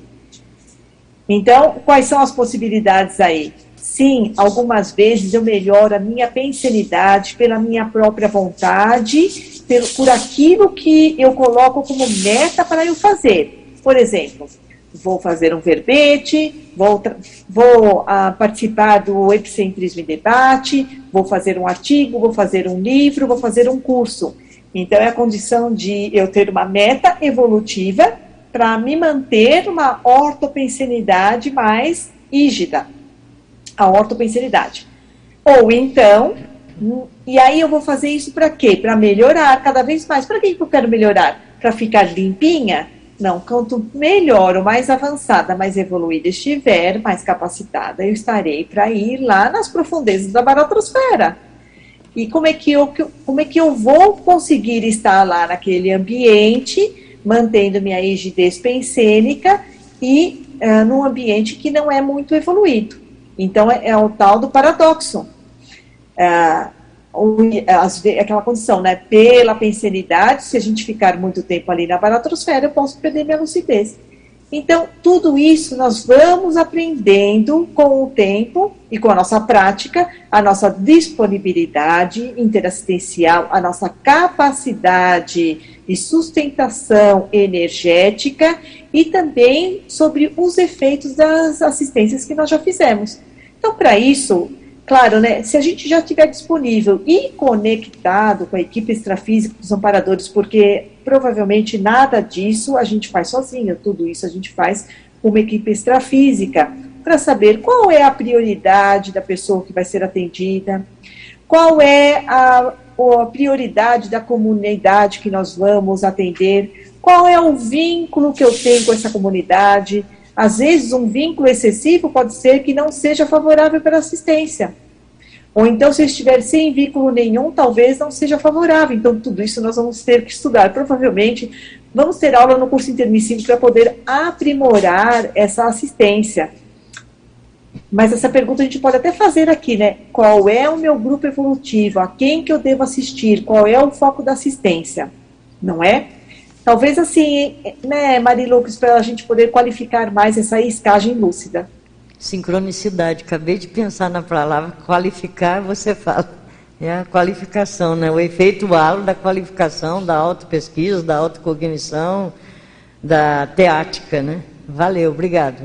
Então, quais são as possibilidades aí? Sim, algumas vezes eu melhoro a minha pensanidade pela minha própria vontade, por, por aquilo que eu coloco como meta para eu fazer. Por exemplo, vou fazer um verbete, vou, vou uh, participar do Epicentrismo em Debate, vou fazer um artigo, vou fazer um livro, vou fazer um curso. Então, é a condição de eu ter uma meta evolutiva para me manter uma ortopensenidade mais rígida, a ortopensenidade. Ou então, e aí eu vou fazer isso para quê? Para melhorar cada vez mais. Para que eu quero melhorar? Para ficar limpinha? Não, quanto melhor ou mais avançada, mais evoluída estiver, mais capacitada eu estarei para ir lá nas profundezas da baratrosfera. E como é que eu, como é que eu vou conseguir estar lá naquele ambiente mantendo minha rigidez pensênica e uh, num ambiente que não é muito evoluído. Então, é, é o tal do paradoxo. Uh, aquela condição, né? Pela pensenidade, se a gente ficar muito tempo ali na baratrosfera, eu posso perder minha lucidez. Então, tudo isso nós vamos aprendendo com o tempo e com a nossa prática, a nossa disponibilidade interassistencial, a nossa capacidade de sustentação energética e também sobre os efeitos das assistências que nós já fizemos. Então, para isso, claro, né, se a gente já estiver disponível e conectado com a equipe extrafísica dos amparadores, porque provavelmente nada disso a gente faz sozinho, tudo isso a gente faz com uma equipe extrafísica, para saber qual é a prioridade da pessoa que vai ser atendida, qual é a, a prioridade da comunidade que nós vamos atender, qual é o vínculo que eu tenho com essa comunidade, às vezes, um vínculo excessivo pode ser que não seja favorável para assistência. Ou então, se estiver sem vínculo nenhum, talvez não seja favorável. Então, tudo isso nós vamos ter que estudar. Provavelmente, vamos ter aula no curso intermissivo para poder aprimorar essa assistência. Mas essa pergunta a gente pode até fazer aqui, né? Qual é o meu grupo evolutivo? A quem que eu devo assistir? Qual é o foco da assistência? Não é? Talvez assim, né, Marilux, para a gente poder qualificar mais essa escagem lúcida. Sincronicidade. Acabei de pensar na palavra qualificar, você fala. É a qualificação, né? O efeito halo da qualificação, da autopesquisa, da autocognição, da teática, né? Valeu, obrigado.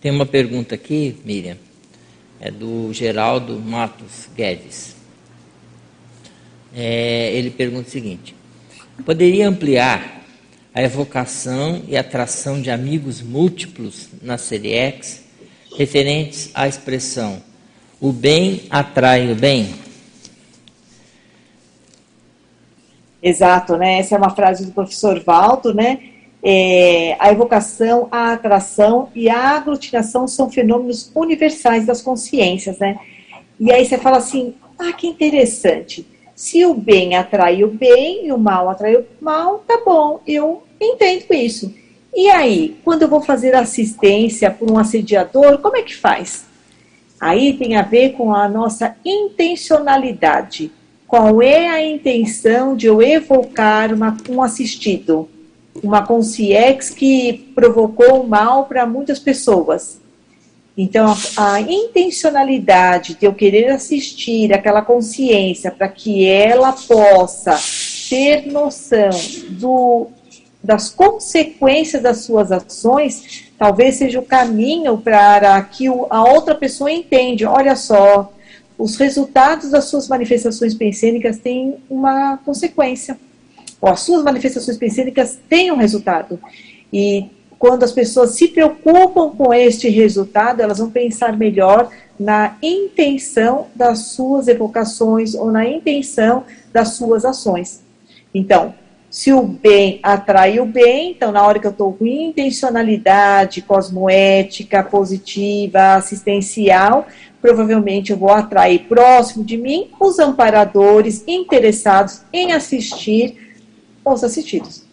Tem uma pergunta aqui, Miriam, é do Geraldo Matos Guedes é, ele pergunta o seguinte: poderia ampliar a evocação e atração de amigos múltiplos na série X, referentes à expressão o bem atrai o bem? Exato, né? Essa é uma frase do professor Valdo, né? É, a evocação, a atração e a aglutinação são fenômenos universais das consciências, né? E aí você fala assim, ah, que interessante. Se o bem atrai o bem e o mal atrai o mal, tá bom, eu entendo isso. E aí, quando eu vou fazer assistência por um assediador, como é que faz? Aí tem a ver com a nossa intencionalidade. Qual é a intenção de eu evocar uma, um assistido? Uma consciência que provocou mal para muitas pessoas. Então, a, intencionalidade de eu querer assistir aquela consciência para que ela possa ter noção do, das consequências das suas ações, talvez seja o caminho para que a outra pessoa entenda. Olha só, os resultados das suas manifestações pensênicas têm uma consequência. Ou as suas manifestações pensênicas têm um resultado. E quando as pessoas se preocupam com este resultado, elas vão pensar melhor na intenção das suas evocações ou na intenção das suas ações. Então, se o bem atrai o bem, então na hora que eu estou com intencionalidade cosmoética, positiva, assistencial, provavelmente eu vou atrair próximo de mim os amparadores interessados em assistir os assistidos.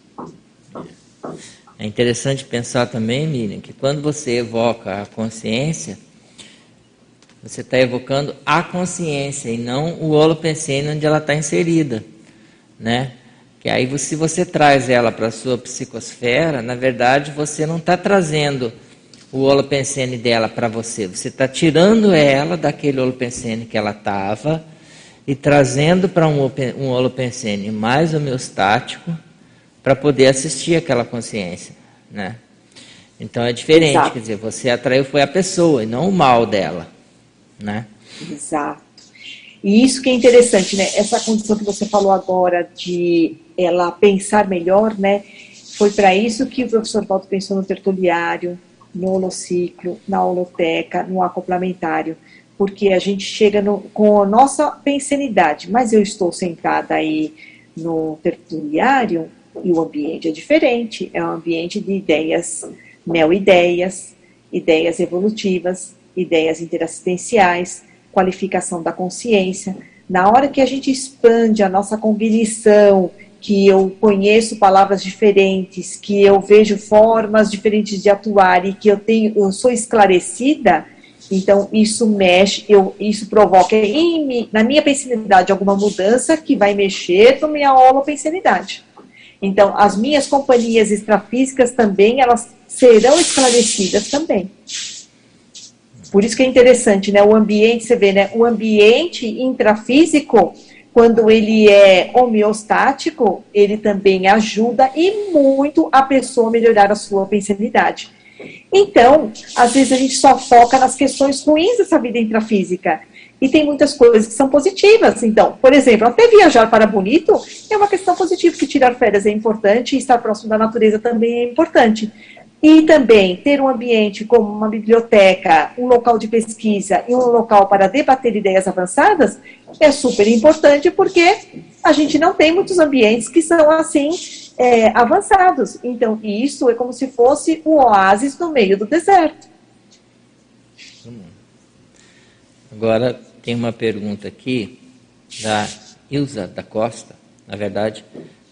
É interessante pensar também, Miriam, que quando você evoca a consciência, você está evocando a consciência e não o holopensene onde ela está inserida, né? Que aí, se você traz ela para a sua psicosfera, na verdade, você não está trazendo o holopensene dela para você, você está tirando ela daquele holopensene que ela estava e trazendo para um, um holopensene mais homeostático, para poder assistir aquela consciência, né? Então é diferente, Exato. quer dizer, você atraiu foi a pessoa e não o mal dela, né? Exato. E isso que é interessante, né? Essa condição que você falou agora de ela pensar melhor, né? Foi para isso que o professor Valdo pensou no tertuliário, no holociclo, na holoteca, no acoplamentário, porque a gente chega no, com a nossa pensenidade, mas eu estou sentada aí no tertuliário, e o ambiente é diferente, é um ambiente de ideias, neo-ideias, ideias evolutivas, ideias interassistenciais, qualificação da consciência. Na hora que a gente expande a nossa cognição, que eu conheço palavras diferentes, que eu vejo formas diferentes de atuar e que eu tenho, eu sou esclarecida, então isso mexe, eu, isso provoca em, na minha pensanidade alguma mudança que vai mexer com minha holopensanidade. Então, as minhas companhias extrafísicas também, elas serão esclarecidas também. Por isso que é interessante, né? O ambiente, você vê, né? O ambiente intrafísico, quando ele é homeostático, ele também ajuda e muito a pessoa melhorar a sua pensanidade. Então, às vezes a gente só foca nas questões ruins dessa vida intrafísica. E tem muitas coisas que são positivas. Então, por exemplo, até viajar para bonito é uma questão positiva, que tirar férias é importante e estar próximo da natureza também é importante. E também ter um ambiente como uma biblioteca, um local de pesquisa e um local para debater ideias avançadas é super importante porque a gente não tem muitos ambientes que são assim é, avançados. Então, isso é como se fosse um oásis no meio do deserto. Agora, tem uma pergunta aqui da Ilza da Costa, na verdade,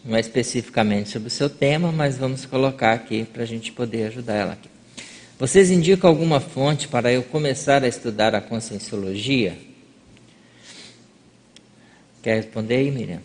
não é especificamente sobre o seu tema, mas vamos colocar aqui para a gente poder ajudar ela aqui. Vocês indicam alguma fonte para eu começar a estudar a conscienciologia? Quer responder aí, Miriam?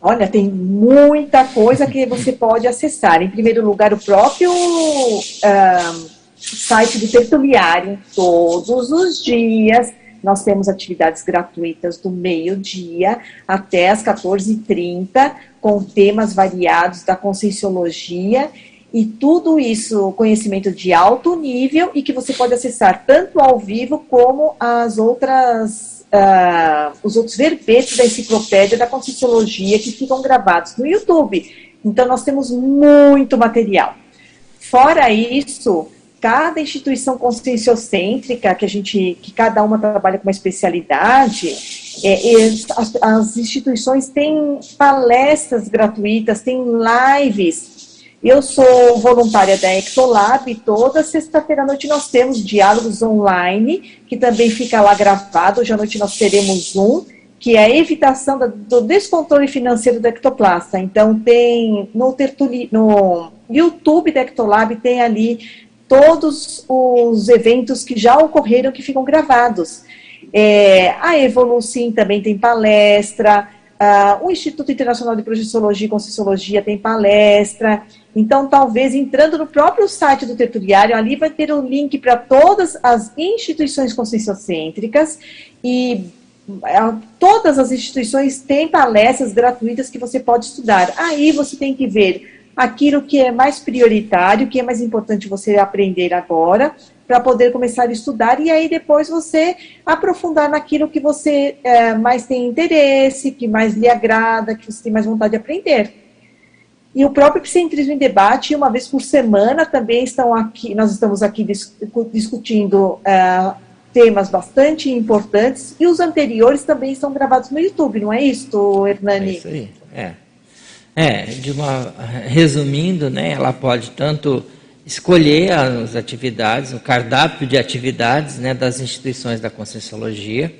Olha, tem muita coisa que você pode acessar. Em primeiro lugar, o próprio uh, site do Tertuliário, todos os dias nós temos atividades gratuitas do meio-dia até as 14h30, com temas variados da conscienciologia e tudo isso, conhecimento de alto nível e que você pode acessar tanto ao vivo como as outras, uh, os outros verbetes da enciclopédia da Conscienciologia que ficam gravados no YouTube. Então, nós temos muito material. Fora isso, cada instituição conscienciocêntrica, que a gente, que cada uma trabalha com uma especialidade, é, as, as, instituições têm palestras gratuitas, têm lives. Eu sou voluntária da Ectolab e toda sexta-feira à noite nós temos diálogos online, que também fica lá gravado. Hoje à noite nós teremos um, que é a evitação da, do descontrole financeiro do ectoplasta. Então tem no, no YouTube da Ectolab tem ali todos os eventos que já ocorreram que ficam gravados. É, a Evolucim também tem palestra, uh, o Instituto Internacional de Projeciologia e Conscienciologia tem palestra. Então, talvez entrando no próprio site do tertuliário, ali vai ter o um link para todas as instituições conscienciocêntricas e uh, todas as instituições têm palestras gratuitas que você pode estudar. Aí você tem que ver aquilo que é mais prioritário, que é mais importante você aprender agora, para poder começar a estudar e aí depois você aprofundar naquilo que você é, mais tem interesse, que mais lhe agrada, que você tem mais vontade de aprender. E o próprio Psicentrismo em Debate, uma vez por semana, também estão aqui, nós estamos aqui dis discutindo é, temas bastante importantes, e os anteriores também estão gravados no YouTube, não é isso, Hernani? É isso aí, é. É, de uma, resumindo, né, ela pode tanto escolher as atividades, o cardápio de atividades né, das instituições da Conscienciologia,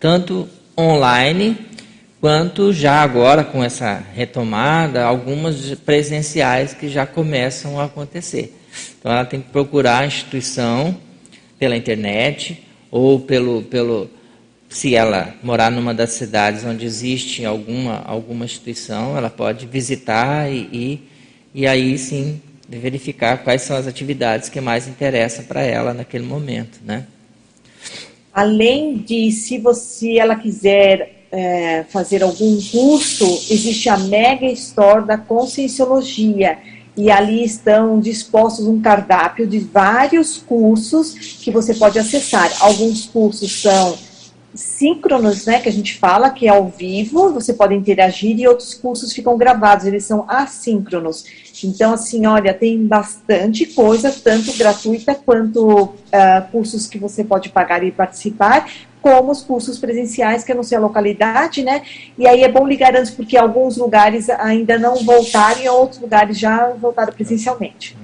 tanto online, quanto já agora com essa retomada, algumas presenciais que já começam a acontecer. Então ela tem que procurar a instituição pela internet ou pelo, pelo, se ela morar numa das cidades onde existe alguma, alguma instituição, ela pode visitar e, e, e aí sim verificar quais são as atividades que mais interessam para ela naquele momento, né? Além de, se você ela quiser é, fazer algum curso, existe a Mega Store da Conscienciologia e ali estão dispostos um cardápio de vários cursos que você pode acessar. Alguns cursos são síncronos, né, que a gente fala, que é ao vivo, você pode interagir, e outros cursos ficam gravados, eles são assíncronos. Então, assim, olha, tem bastante coisa, tanto gratuita quanto uh, cursos que você pode pagar e participar, como os cursos presenciais, que não sei a localidade, né? E aí é bom ligar antes, porque alguns lugares ainda não voltaram e outros lugares já voltaram presencialmente.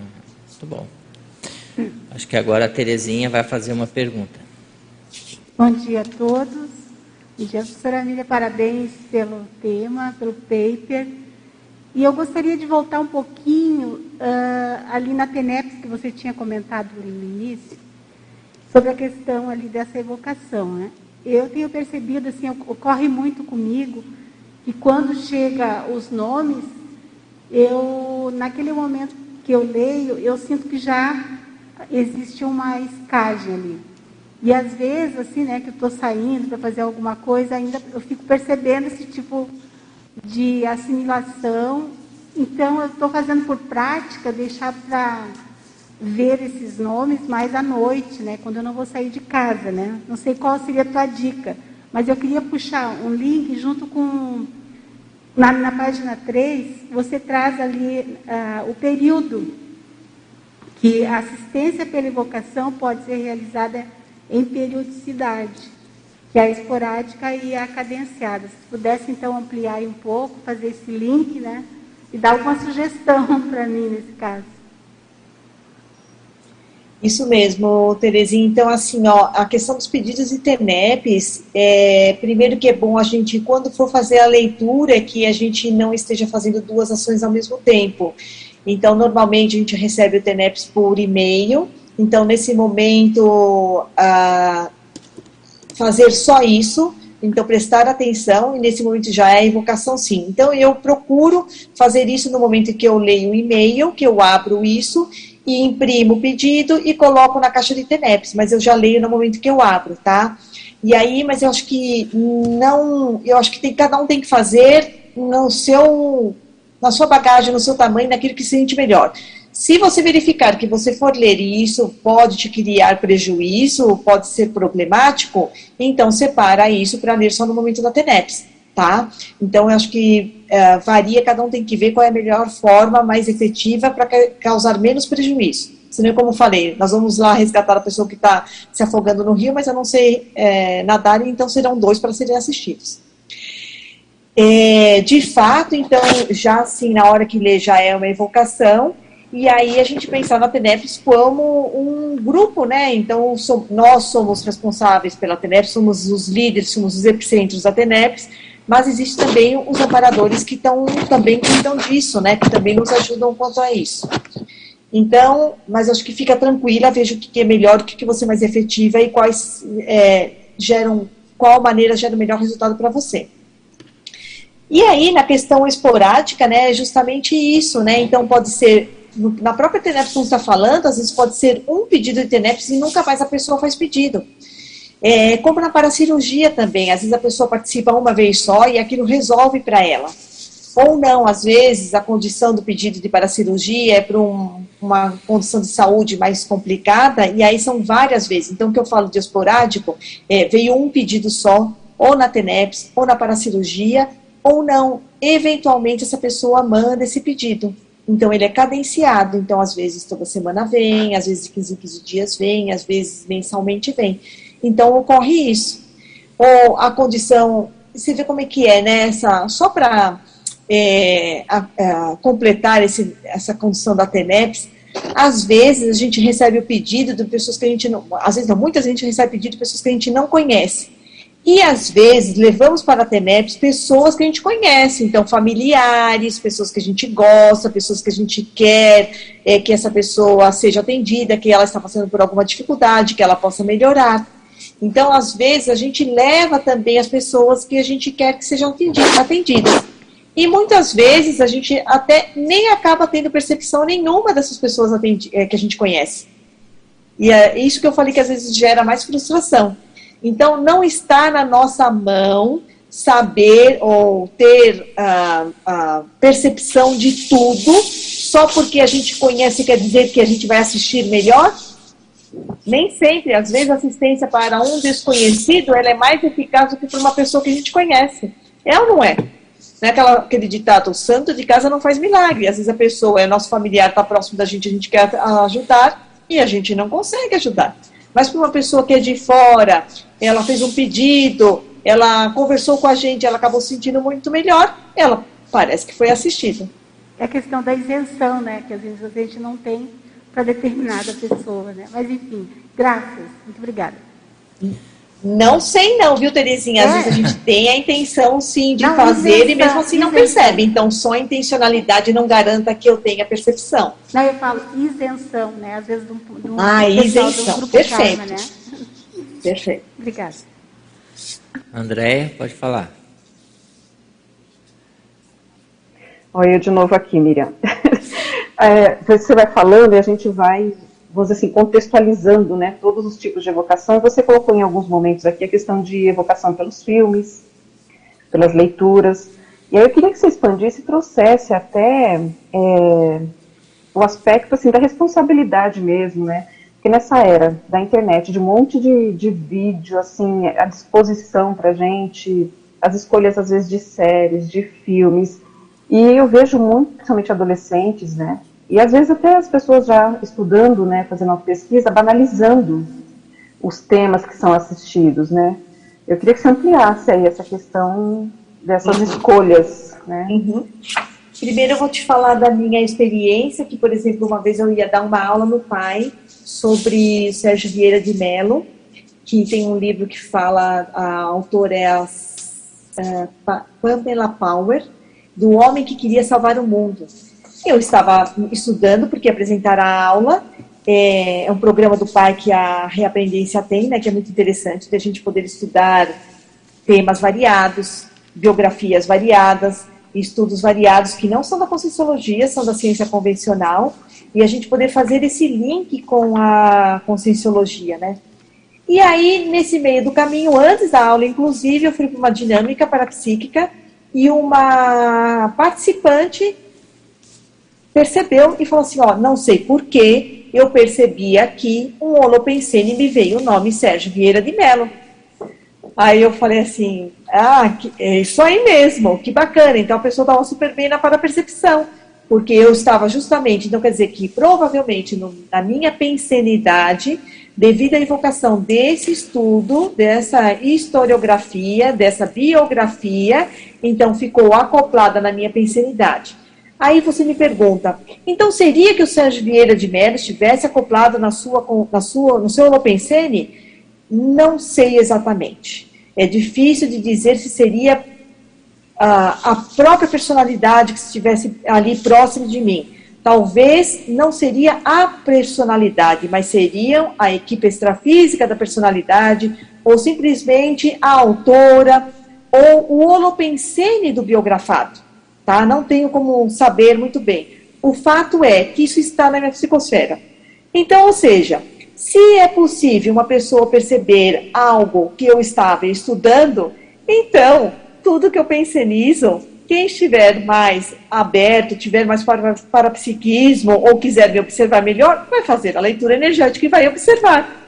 Muito bom. Acho que agora a Terezinha vai fazer uma pergunta. Bom dia a todos. Bom dia, professora Amília, parabéns pelo tema, pelo paper. E eu gostaria de voltar um pouquinho uh, ali na TENEPS que você tinha comentado no início, sobre a questão ali dessa evocação. Né? Eu tenho percebido, assim, ocorre muito comigo, que quando chega os nomes, eu, naquele momento que eu leio, eu sinto que já existe uma escagem ali. E às vezes, assim, né, que eu estou saindo para fazer alguma coisa, ainda eu fico percebendo esse tipo de assimilação. Então, eu estou fazendo por prática deixar para ver esses nomes mais à noite, né, quando eu não vou sair de casa, né? Não sei qual seria a tua dica, mas eu queria puxar um link junto com na, na página 3, você traz ali uh, o período que a assistência pela evocação pode ser realizada em periodicidade, que é a esporádica e a cadenciada. Se pudesse, então, ampliar um pouco, fazer esse link, né? E dar alguma sugestão para mim nesse caso. Isso mesmo, Terezinha. Então, assim, ó, a questão dos pedidos e TENEPs, é, primeiro que é bom a gente, quando for fazer a leitura, que a gente não esteja fazendo duas ações ao mesmo tempo. Então, normalmente a gente recebe o TENEPs por e-mail. Então, nesse momento, fazer só isso, então prestar atenção, e nesse momento já é invocação sim. Então, eu procuro fazer isso no momento que eu leio o e-mail, que eu abro isso, e imprimo o pedido e coloco na caixa de TENEPS, mas eu já leio no momento que eu abro, tá? E aí, mas eu acho que não, eu acho que tem, cada um tem que fazer no seu, na sua bagagem, no seu tamanho, naquilo que se sente melhor. Se você verificar que você for ler e isso pode te criar prejuízo, pode ser problemático, então separa isso para ler só no momento da TENEPS tá? Então, eu acho que uh, varia, cada um tem que ver qual é a melhor forma mais efetiva para causar menos prejuízo. Senão, como falei, nós vamos lá resgatar a pessoa que está se afogando no rio, mas eu não sei é, nadar, então serão dois para serem assistidos. É, de fato, então, já assim, na hora que lê, já é uma evocação, e aí a gente pensar na TENEPS como um grupo, né? Então, so, nós somos responsáveis pela TENEPS, somos os líderes, somos os epicentros da TENEPS, mas existem também os amparadores que estão também cuidam disso, né? Que também nos ajudam quanto a isso. Então, mas acho que fica tranquila, veja o que é melhor, o que você é mais efetiva e quais é, geram, qual maneira gera o melhor resultado para você. E aí, na questão esporádica, né, é justamente isso, né? Então, pode ser, na própria como está falando, às vezes pode ser um pedido de TENEPS e nunca mais a pessoa faz pedido. É, como na paracirurgia também, às vezes a pessoa participa uma vez só e aquilo resolve para ela. Ou não, às vezes a condição do pedido de paracirurgia é para um, uma condição de saúde mais complicada e aí são várias vezes. Então, o que eu falo de esporádico, é, veio um pedido só, ou na TENEPS, ou na paracirurgia, ou não. Eventualmente essa pessoa manda esse pedido. Então, ele é cadenciado. Então, às vezes toda semana vem, às vezes 15 em 15 dias vem, às vezes mensalmente vem. Então ocorre isso. Ou a condição, você vê como é que é, né? Essa, só para é, completar esse, essa condição da TENEPS, às vezes a gente recebe o pedido de pessoas que a gente não, às vezes não, muitas vezes a gente recebe pedido de pessoas que a gente não conhece. E às vezes levamos para a TENEPS pessoas que a gente conhece, então familiares, pessoas que a gente gosta, pessoas que a gente quer é, que essa pessoa seja atendida, que ela está passando por alguma dificuldade, que ela possa melhorar. Então, às vezes, a gente leva também as pessoas que a gente quer que sejam atendidas. E muitas vezes a gente até nem acaba tendo percepção nenhuma dessas pessoas eh, que a gente conhece. E é isso que eu falei que às vezes gera mais frustração. Então, não está na nossa mão saber ou ter a, percepção de tudo só porque a gente conhece quer dizer que a gente vai assistir melhor? Nem sempre, às vezes, assistência para um desconhecido ela é mais eficaz do que para uma pessoa que a gente conhece. É ou não é? Não é aquela, aquele ditado, o santo de casa não faz milagre. Às vezes a pessoa é nosso familiar, está próximo da gente, a gente quer ajudar e a gente não consegue ajudar. Mas para uma pessoa que é de fora, ela fez um pedido, ela conversou com a gente, ela acabou se sentindo muito melhor, ela parece que foi assistida. É a questão da isenção, né? Que às vezes a gente não tem para determinada pessoa, né? Mas enfim, graças. Muito obrigada. Não sei não, viu, Terezinha? Às é. vezes a gente tem a intenção, sim, de não, fazer isenção, e mesmo assim não isenção. percebe. Então, só a intencionalidade não garanta que eu tenha percepção. Não, eu falo isenção, né? Às vezes, do, do ah, isenção. Do Perfeito. Karma, né? Perfeito. Obrigada. André, pode falar. Oi, eu de novo aqui, Miriam. é, você vai falando e a gente vai, vamos dizer assim, contextualizando né, todos os tipos de evocação. Você colocou em alguns momentos aqui a questão de evocação pelos filmes, pelas leituras. E aí eu queria que você expandisse e trouxesse até é, o aspecto assim da responsabilidade mesmo, né? Porque nessa era da internet, de um monte de, de vídeo assim à disposição para gente, as escolhas às vezes de séries, de filmes, e eu vejo muito, principalmente adolescentes, né? E às vezes até as pessoas já estudando, né, fazendo uma pesquisa, banalizando os temas que são assistidos, né? Eu queria que você ampliasse aí essa questão dessas uhum. escolhas, né? Uhum. Primeiro eu vou te falar da minha experiência, que, por exemplo, uma vez eu ia dar uma aula no PAI sobre Sérgio Vieira de Mello, que tem um livro que fala, a autora é a uh, Pamela Power, do homem que queria salvar o mundo. Eu estava estudando porque apresentar a aula é, é um programa do PAI que a Reaprendência tem, né, que é muito interessante, a gente poder estudar temas variados, biografias variadas, estudos variados que não são da Conscienciologia, são da ciência convencional, e a gente poder fazer esse link com a Conscienciologia, né? E aí, nesse meio do caminho, antes da aula, inclusive, eu fui para uma dinâmica parapsíquica e uma participante percebeu e falou assim, ó, não sei porquê, eu percebi aqui um holopensene me veio o nome Sérgio Vieira de Mello. Aí eu falei assim, ah, é isso aí mesmo, que bacana. Então a pessoa estava super bem na para-percepção, porque eu estava justamente, então quer dizer que provavelmente no, na minha pensenidade, devido à invocação desse estudo, dessa historiografia, dessa biografia, então ficou acoplada na minha pensenidade. Aí você me pergunta, então seria que o Sérgio Vieira de Mello estivesse acoplado na sua, na sua, no seu Holopensene? Não sei exatamente. É difícil de dizer se seria a, a própria personalidade que estivesse ali próximo de mim. Talvez não seria a personalidade, mas seriam a equipe extrafísica da personalidade, ou simplesmente a autora, ou o holopensene do biografado. Tá? Não tenho como saber muito bem. O fato é que isso está na minha psicosfera. Então, ou seja, se é possível uma pessoa perceber algo que eu estava estudando, então tudo que eu pensei nisso, quem estiver mais aberto, tiver mais para, para psiquismo ou quiser me observar melhor, vai fazer a leitura energética e vai observar.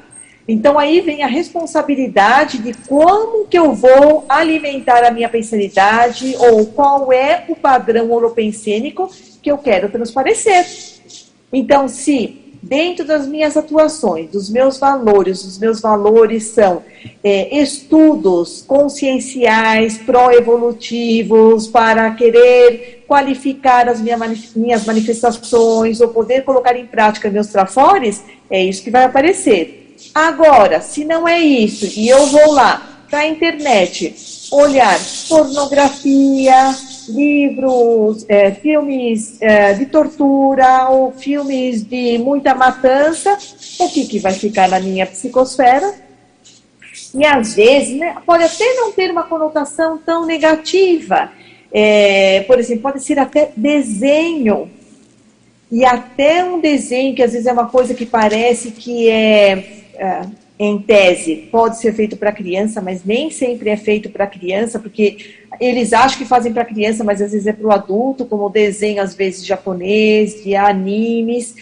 Então aí vem a responsabilidade de como que eu vou alimentar a minha pensanidade ou qual é o padrão holopensênico que eu quero transparecer. Então, se dentro das minhas atuações, dos meus valores, os meus valores são é, estudos conscienciais, pró-evolutivos, para querer qualificar as minhas manifestações ou poder colocar em prática meus trafores, é isso que vai aparecer. Agora, se não é isso, e eu vou lá para a internet olhar pornografia, livros, é, filmes é, de tortura ou filmes de muita matança, o que, que vai ficar na minha psicosfera? E às vezes né, pode até não ter uma conotação tão negativa. É, por exemplo, pode ser até desenho. E até um desenho que às vezes é uma coisa que parece que é, é em tese, pode ser feito para criança, mas nem sempre é feito para criança, porque eles acham que fazem para criança, mas às vezes é para o adulto, como desenho, às vezes, japonês, de animes.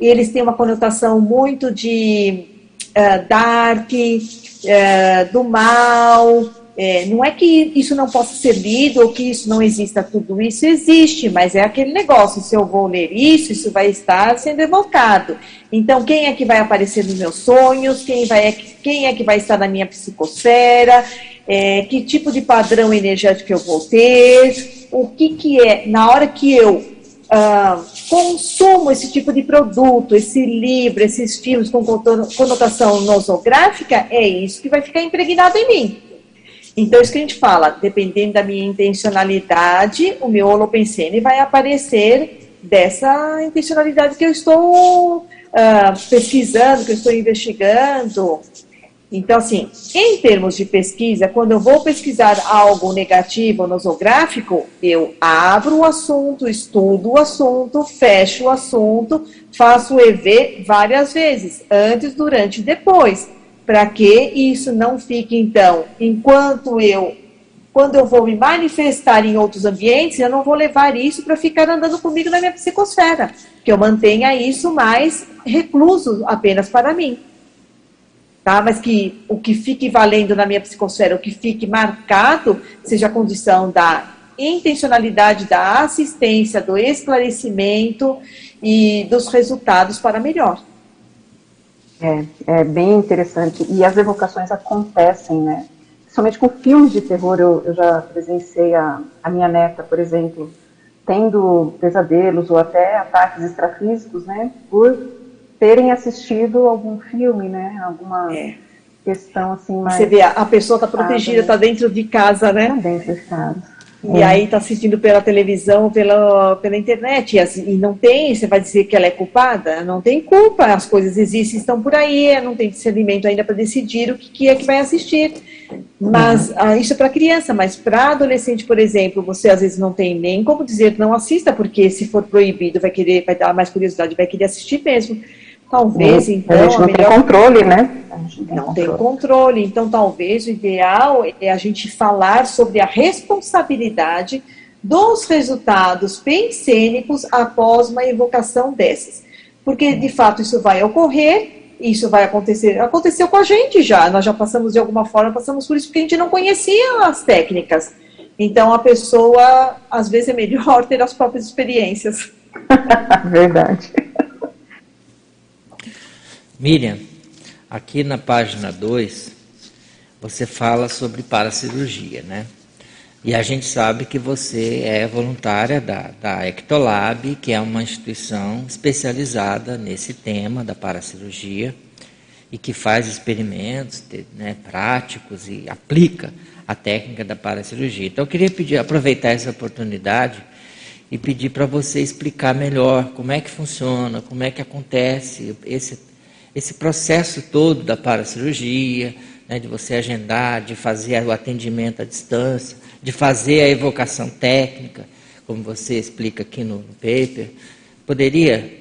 Eles têm uma conotação muito de uh, dark, uh, do mal, é, não é que isso não possa ser lido ou que isso não exista, tudo isso existe, mas é aquele negócio, se eu vou ler isso, isso vai estar sendo evocado. Então, quem é que vai aparecer nos meus sonhos? Quem, vai, quem é que vai estar na minha psicosfera? É, que tipo de padrão energético eu vou ter? O que, que é, na hora que eu ah, consumo esse tipo de produto, esse livro, esses filmes com conotação nosográfica, é isso que vai ficar impregnado em mim. Então, isso que a gente fala, dependendo da minha intencionalidade, o meu holopensene vai aparecer dessa intencionalidade que eu estou uh, pesquisando, que eu estou investigando. Então, assim, em termos de pesquisa, quando eu vou pesquisar algo negativo, nosográfico, eu abro o assunto, estudo o assunto, fecho o assunto, faço o EV várias vezes, antes, durante e depois para que isso não fique, então, enquanto eu quando eu vou me manifestar em outros ambientes, eu não vou levar isso para ficar andando comigo na minha psicosfera, que eu mantenha isso mais recluso apenas para mim. Tá? Mas que o que fique valendo na minha psicosfera, o que fique marcado, seja a condição da intencionalidade da assistência, do esclarecimento e dos resultados para melhor. É, é bem interessante. E as evocações acontecem, né? Principalmente com filmes de terror, eu, eu já presenciei a, a minha neta, por exemplo, tendo pesadelos ou até ataques extrafísicos, né? Por terem assistido algum filme, né? Alguma é. questão assim mais. Você vê, a pessoa está protegida, está dentro de casa, né? Está dentro de casa. E é. aí está assistindo pela televisão, pela, pela internet, e, e, não tem, você vai dizer que ela é culpada? Não tem culpa, as coisas existem, estão por aí, não tem discernimento ainda para decidir o que, que, é que vai assistir. Mas uhum. ah, isso é para criança, mas para adolescente, por exemplo, você às vezes não tem nem como dizer não assista, porque se for proibido vai querer, vai dar mais curiosidade, vai querer assistir mesmo. Talvez, então. A gente não a melhor... tem controle, né? Tem não controle. tem controle. Então, talvez o ideal é a gente falar sobre a responsabilidade dos resultados pensênicos após uma evocação dessas. Porque, de fato, isso vai ocorrer, isso vai acontecer. Aconteceu com a gente já, nós já passamos de alguma forma, passamos por isso porque a gente não conhecia as técnicas. Então, a pessoa, às vezes, é melhor ter as próprias experiências. Verdade. Miriam, aqui na página 2, você fala sobre paracirurgia, né? E a gente sabe que você é voluntária da, da Ectolab, que é uma instituição especializada nesse tema da paracirurgia e que faz experimentos né, práticos e aplica a técnica da paracirurgia. Então, eu queria pedir, aproveitar essa oportunidade e pedir para você explicar melhor como é que funciona, como é que acontece esse esse processo todo da paracirurgia, né, de você agendar, de fazer o atendimento à distância, de fazer a evocação técnica, como você explica aqui no, no paper. Poderia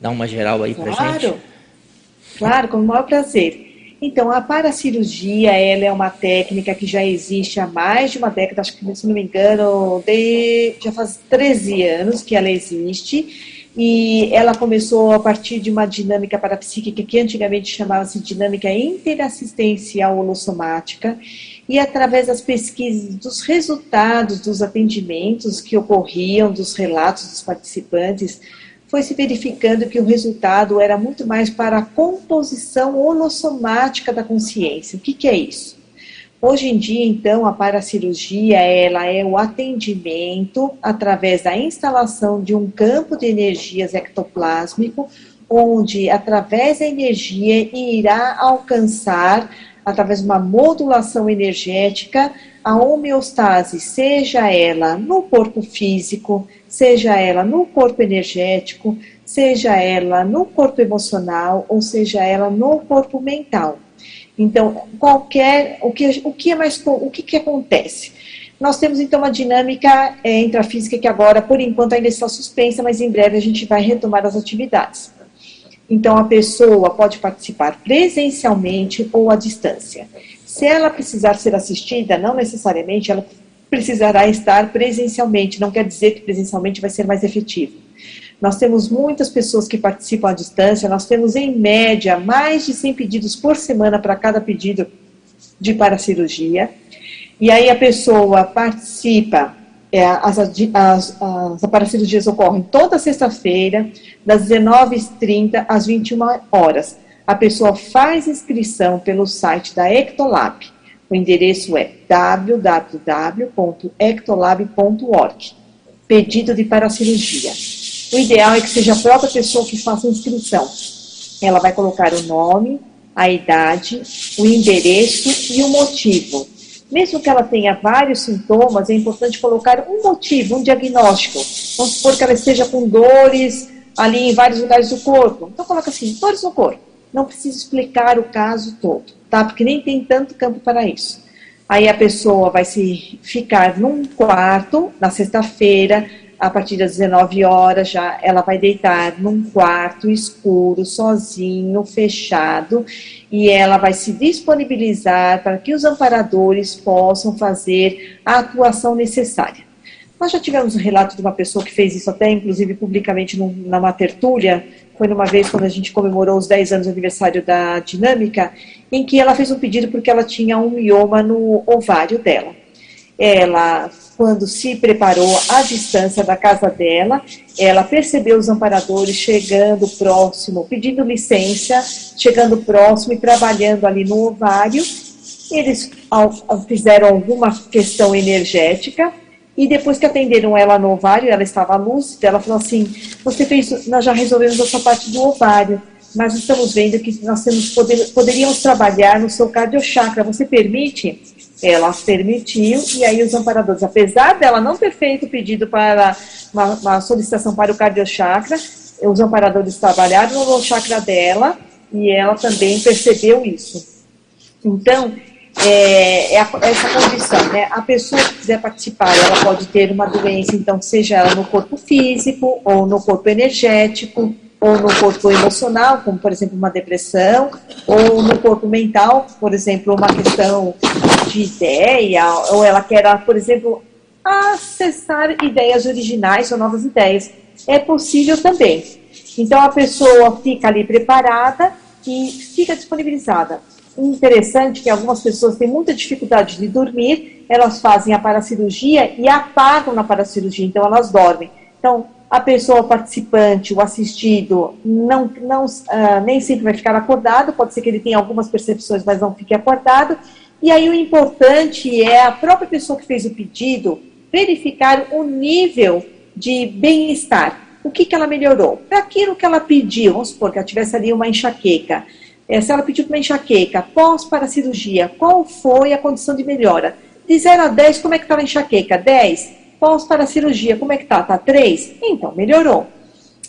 dar uma geral aí para claro, gente? Claro, com o maior prazer. Então, a paracirurgia, ela é uma técnica que já existe há mais de uma década, acho que, se não me engano, de, já faz 13 anos que ela existe, e ela começou a partir de uma dinâmica parapsíquica que antigamente chamava-se dinâmica interassistencial holossomática, e através das pesquisas, dos resultados dos atendimentos que ocorriam, dos relatos dos participantes, foi se verificando que o resultado era muito mais para a composição holossomática da consciência. O que, que é isso? Hoje em dia, então, a paracirurgia ela é o atendimento através da instalação de um campo de energias ectoplásmico, onde, através da energia, irá alcançar, através de uma modulação energética, a homeostase, seja ela no corpo físico, seja ela no corpo energético, seja ela no corpo emocional, ou seja ela no corpo mental. Então, qualquer, o que, o que é mais, o que, que acontece? Nós temos então uma dinâmica é, intrafísica que agora, por enquanto, ainda está suspensa, mas em breve a gente vai retomar as atividades. Então, a pessoa pode participar presencialmente ou à distância. Se ela precisar ser assistida, não necessariamente ela precisará estar presencialmente, não quer dizer que presencialmente vai ser mais efetivo. Nós temos muitas pessoas que participam à distância, nós temos em média mais de 100 pedidos por semana para cada pedido de paracirurgia. E aí a pessoa participa, é, as, as, as paracirurgias ocorrem toda sexta-feira, das 19h30 às 21 horas. A pessoa faz inscrição pelo site da Ectolab. O endereço é www.ectolab.org. Pedido de paracirurgia. O ideal é que seja a própria pessoa que faça a inscrição. Ela vai colocar o nome, a idade, o endereço e o motivo. Mesmo que ela tenha vários sintomas, é importante colocar um motivo, um diagnóstico. Vamos supor que ela esteja com dores ali em vários lugares do corpo. Então coloca assim, dores no corpo. Não precisa explicar o caso todo, tá? Porque nem tem tanto campo para isso. Aí a pessoa vai se ficar num quarto na sexta-feira, a partir das 19 horas já ela vai deitar num quarto escuro, sozinho, fechado, e ela vai se disponibilizar para que os amparadores possam fazer a atuação necessária. Nós já tivemos um relato de uma pessoa que fez isso até, inclusive, publicamente num, numa tertúlia, foi numa vez quando a gente comemorou os 10 anos do aniversário da Dinâmica, em que ela fez um pedido porque ela tinha um mioma no ovário dela. Ela, quando se preparou à distância da casa dela, ela percebeu os amparadores chegando próximo, pedindo licença, chegando próximo e trabalhando ali no ovário. Eles fizeram alguma questão energética, e depois que atenderam ela no ovário, ela estava lúcida, ela falou assim: Você fez, nós já resolvemos essa parte do ovário, mas estamos vendo que nós temos, poder, poderíamos trabalhar no seu cardiochakra. Você permite? Ela permitiu, e aí os amparadores, apesar dela não ter feito pedido para uma, uma solicitação para o cardiochakra, os amparadores trabalharam no chakra dela e ela também percebeu isso. Então, é, é a, essa condição, né? A pessoa que quiser participar, ela pode ter uma doença, então, seja ela no corpo físico, ou no corpo energético, ou no corpo emocional, como, por exemplo, uma depressão, ou no corpo mental, por exemplo, uma questão de ideia, ou ela quer, por exemplo, acessar ideias originais ou novas ideias. É possível também. Então, a pessoa fica ali preparada e fica disponibilizada interessante que algumas pessoas têm muita dificuldade de dormir, elas fazem a paracirurgia e apagam na paracirurgia, então elas dormem. Então, a pessoa participante, o assistido, não, não, uh, nem sempre vai ficar acordado, pode ser que ele tenha algumas percepções, mas não fique acordado. E aí o importante é a própria pessoa que fez o pedido verificar o nível de bem-estar. O que, que ela melhorou? Para aquilo que ela pediu, vamos supor que ela tivesse ali uma enxaqueca, é, se ela pediu uma enxaqueca pós para a cirurgia, qual foi a condição de melhora? De 0 a 10, como é que está a enxaqueca? 10. Pós para a cirurgia, como é que está? Está 3? Então, melhorou.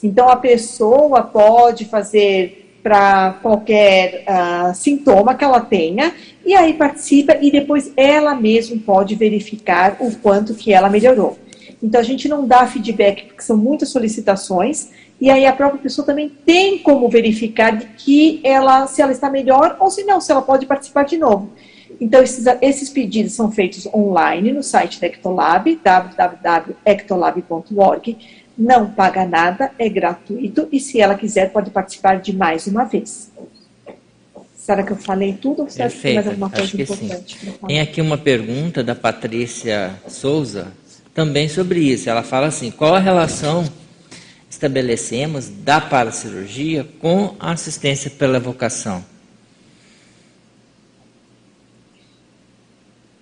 Então, a pessoa pode fazer para qualquer uh, sintoma que ela tenha, e aí participa e depois ela mesma pode verificar o quanto que ela melhorou. Então, a gente não dá feedback, porque são muitas solicitações, e aí a própria pessoa também tem como verificar de que ela, se ela está melhor ou se não, se ela pode participar de novo. Então, esses, esses pedidos são feitos online no site da Ectolab, www.ectolab.org. Não paga nada, é gratuito e se ela quiser pode participar de mais uma vez. Será que eu falei tudo ou você acha que tem mais alguma coisa importante? Tem aqui uma pergunta da Patrícia Souza, também sobre isso. Ela fala assim: qual a relação estabelecemos da paracirurgia com a assistência pela vocação?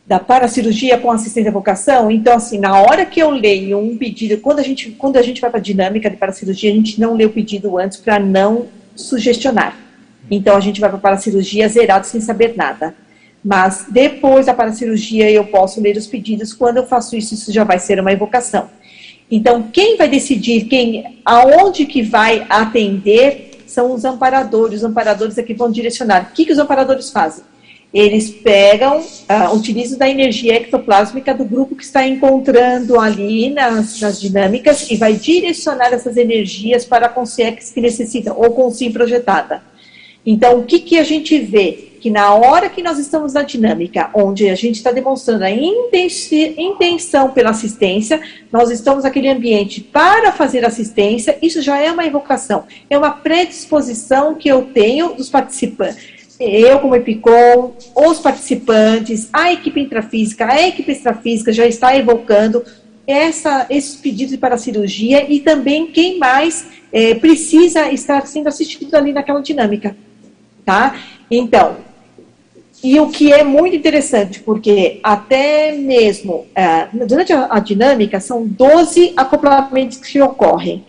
Da paracirurgia com assistência à vocação? Então, assim, na hora que eu leio um pedido, quando a gente, quando a gente vai para a dinâmica de paracirurgia, a gente não lê o pedido antes para não sugestionar. Então, a gente vai para a paracirurgia zerado sem saber nada. Mas depois da paracirurgia, eu posso ler os pedidos. Quando eu faço isso, isso já vai ser uma evocação. Então, quem vai decidir quem, aonde que vai atender são os amparadores. Os amparadores é que vão direcionar. O que, que os amparadores fazem? Eles pegam, uh, utilizam da energia ectoplásmica do grupo que está encontrando ali nas, nas dinâmicas e vai direcionar essas energias para a consciência que necessita, ou sim projetada. Então, o que, que a gente vê? Que na hora que nós estamos na dinâmica, onde a gente está demonstrando a intenção pela assistência, nós estamos naquele ambiente para fazer assistência, isso já é uma evocação, é uma predisposição que eu tenho dos participantes. Eu, como EPICOM, os participantes, a equipe intrafísica, a equipe extrafísica já está evocando essa, esses pedidos para cirurgia e também quem mais é, precisa estar sendo assistido ali naquela dinâmica tá? Então, e o que é muito interessante, porque até mesmo uh, durante a, a, dinâmica são 12 acoplamentos que ocorrem.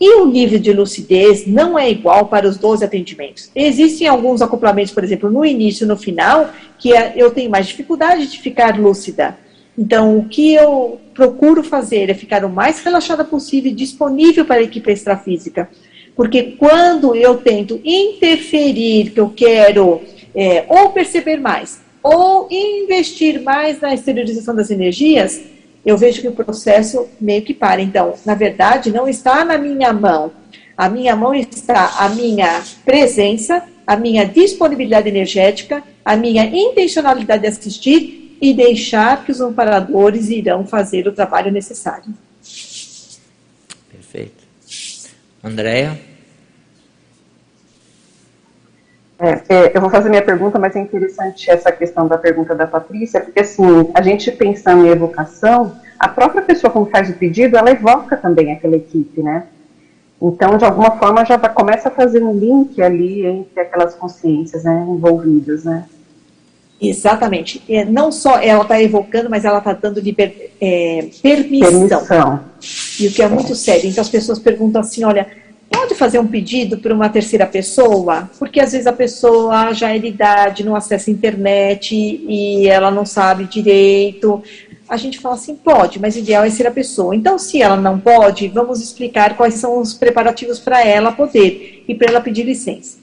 E o nível de lucidez não é igual para os 12 atendimentos. Existem alguns acoplamentos, por exemplo, no início e no final, que é, eu tenho mais dificuldade de ficar lúcida. Então, o que eu procuro fazer é ficar o mais relaxada possível e disponível para a equipe extrafísica. Porque quando eu tento interferir, que eu quero é, ou perceber mais, ou investir mais na exteriorização das energias, eu vejo que o processo meio que para. Então, na verdade, não está na minha mão. A minha mão está a minha presença, a minha disponibilidade energética, a minha intencionalidade de assistir e deixar que os amparadores irão fazer o trabalho necessário. Perfeito. Andréia? É, é, eu vou fazer minha pergunta, mas é interessante essa questão da pergunta da Patrícia, porque assim, a gente pensando em evocação, a própria pessoa quando faz o pedido, ela evoca também aquela equipe, né? Então, de alguma forma, já começa a fazer um link ali entre aquelas consciências né, envolvidas, né? Exatamente. É, não só ela está evocando, mas ela está dando liber, é, permissão. permissão. E o que é muito sério. Então, as pessoas perguntam assim, olha, pode fazer um pedido para uma terceira pessoa? Porque às vezes a pessoa já é de idade, não acessa a internet e ela não sabe direito. A gente fala assim, pode, mas o ideal é ser a pessoa. Então, se ela não pode, vamos explicar quais são os preparativos para ela poder e para ela pedir licença.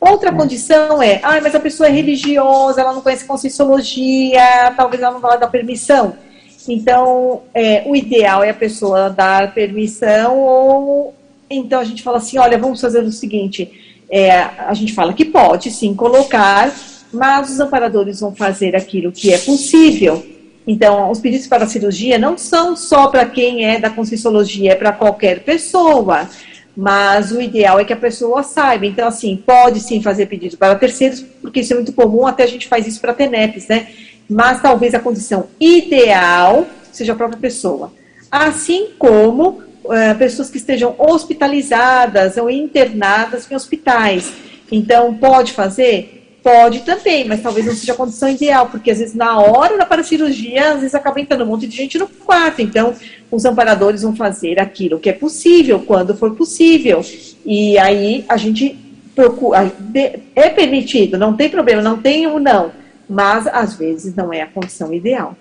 Outra é. condição é, ah, mas a pessoa é religiosa, ela não conhece Conscienciologia, talvez ela não vá dar permissão. Então, é, o ideal é a pessoa dar permissão ou então a gente fala assim, olha, vamos fazer o seguinte, é, a gente fala que pode sim colocar, mas os amparadores vão fazer aquilo que é possível. Então, os pedidos para cirurgia não são só para quem é da Conscienciologia, é para qualquer pessoa. Mas o ideal é que a pessoa saiba. Então, assim, pode sim fazer pedido para terceiros, porque isso é muito comum, até a gente faz isso para TENEPs, né? Mas talvez a condição ideal seja a própria pessoa. Assim como uh, pessoas que estejam hospitalizadas ou internadas em hospitais. Então, pode fazer? Pode também, mas talvez não seja a condição ideal, porque às vezes na hora da paracirurgia, às vezes acaba entrando um monte de gente no quarto. Então, os amparadores vão fazer aquilo que é possível, quando for possível. E aí a gente procura. É permitido, não tem problema, não tem um não. Mas às vezes não é a condição ideal.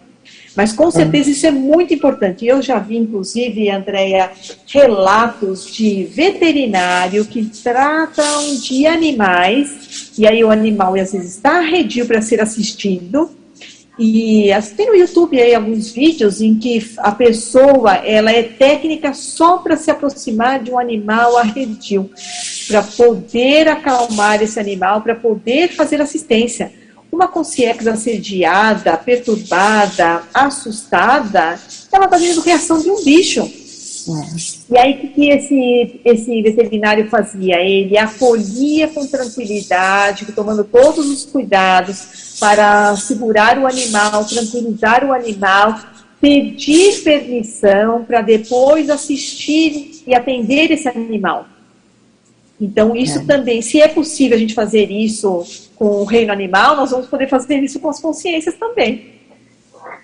Mas com certeza isso é muito importante. Eu já vi, inclusive, Andréia, relatos de veterinário que tratam de animais, e aí o animal às vezes está arredio para ser assistido. E tem no YouTube aí alguns vídeos em que a pessoa ela é técnica só para se aproximar de um animal arredio, para poder acalmar esse animal, para poder fazer assistência uma consciência assediada, perturbada, assustada, ela está tendo reação de um bicho. É. E aí, o que esse, esse veterinário fazia? Ele acolhia com tranquilidade, tomando todos os cuidados para segurar o animal, tranquilizar o animal, pedir permissão para depois assistir e atender esse animal. Então, isso é. também, se é possível a gente fazer isso com o reino animal, nós vamos poder fazer isso com as consciências também.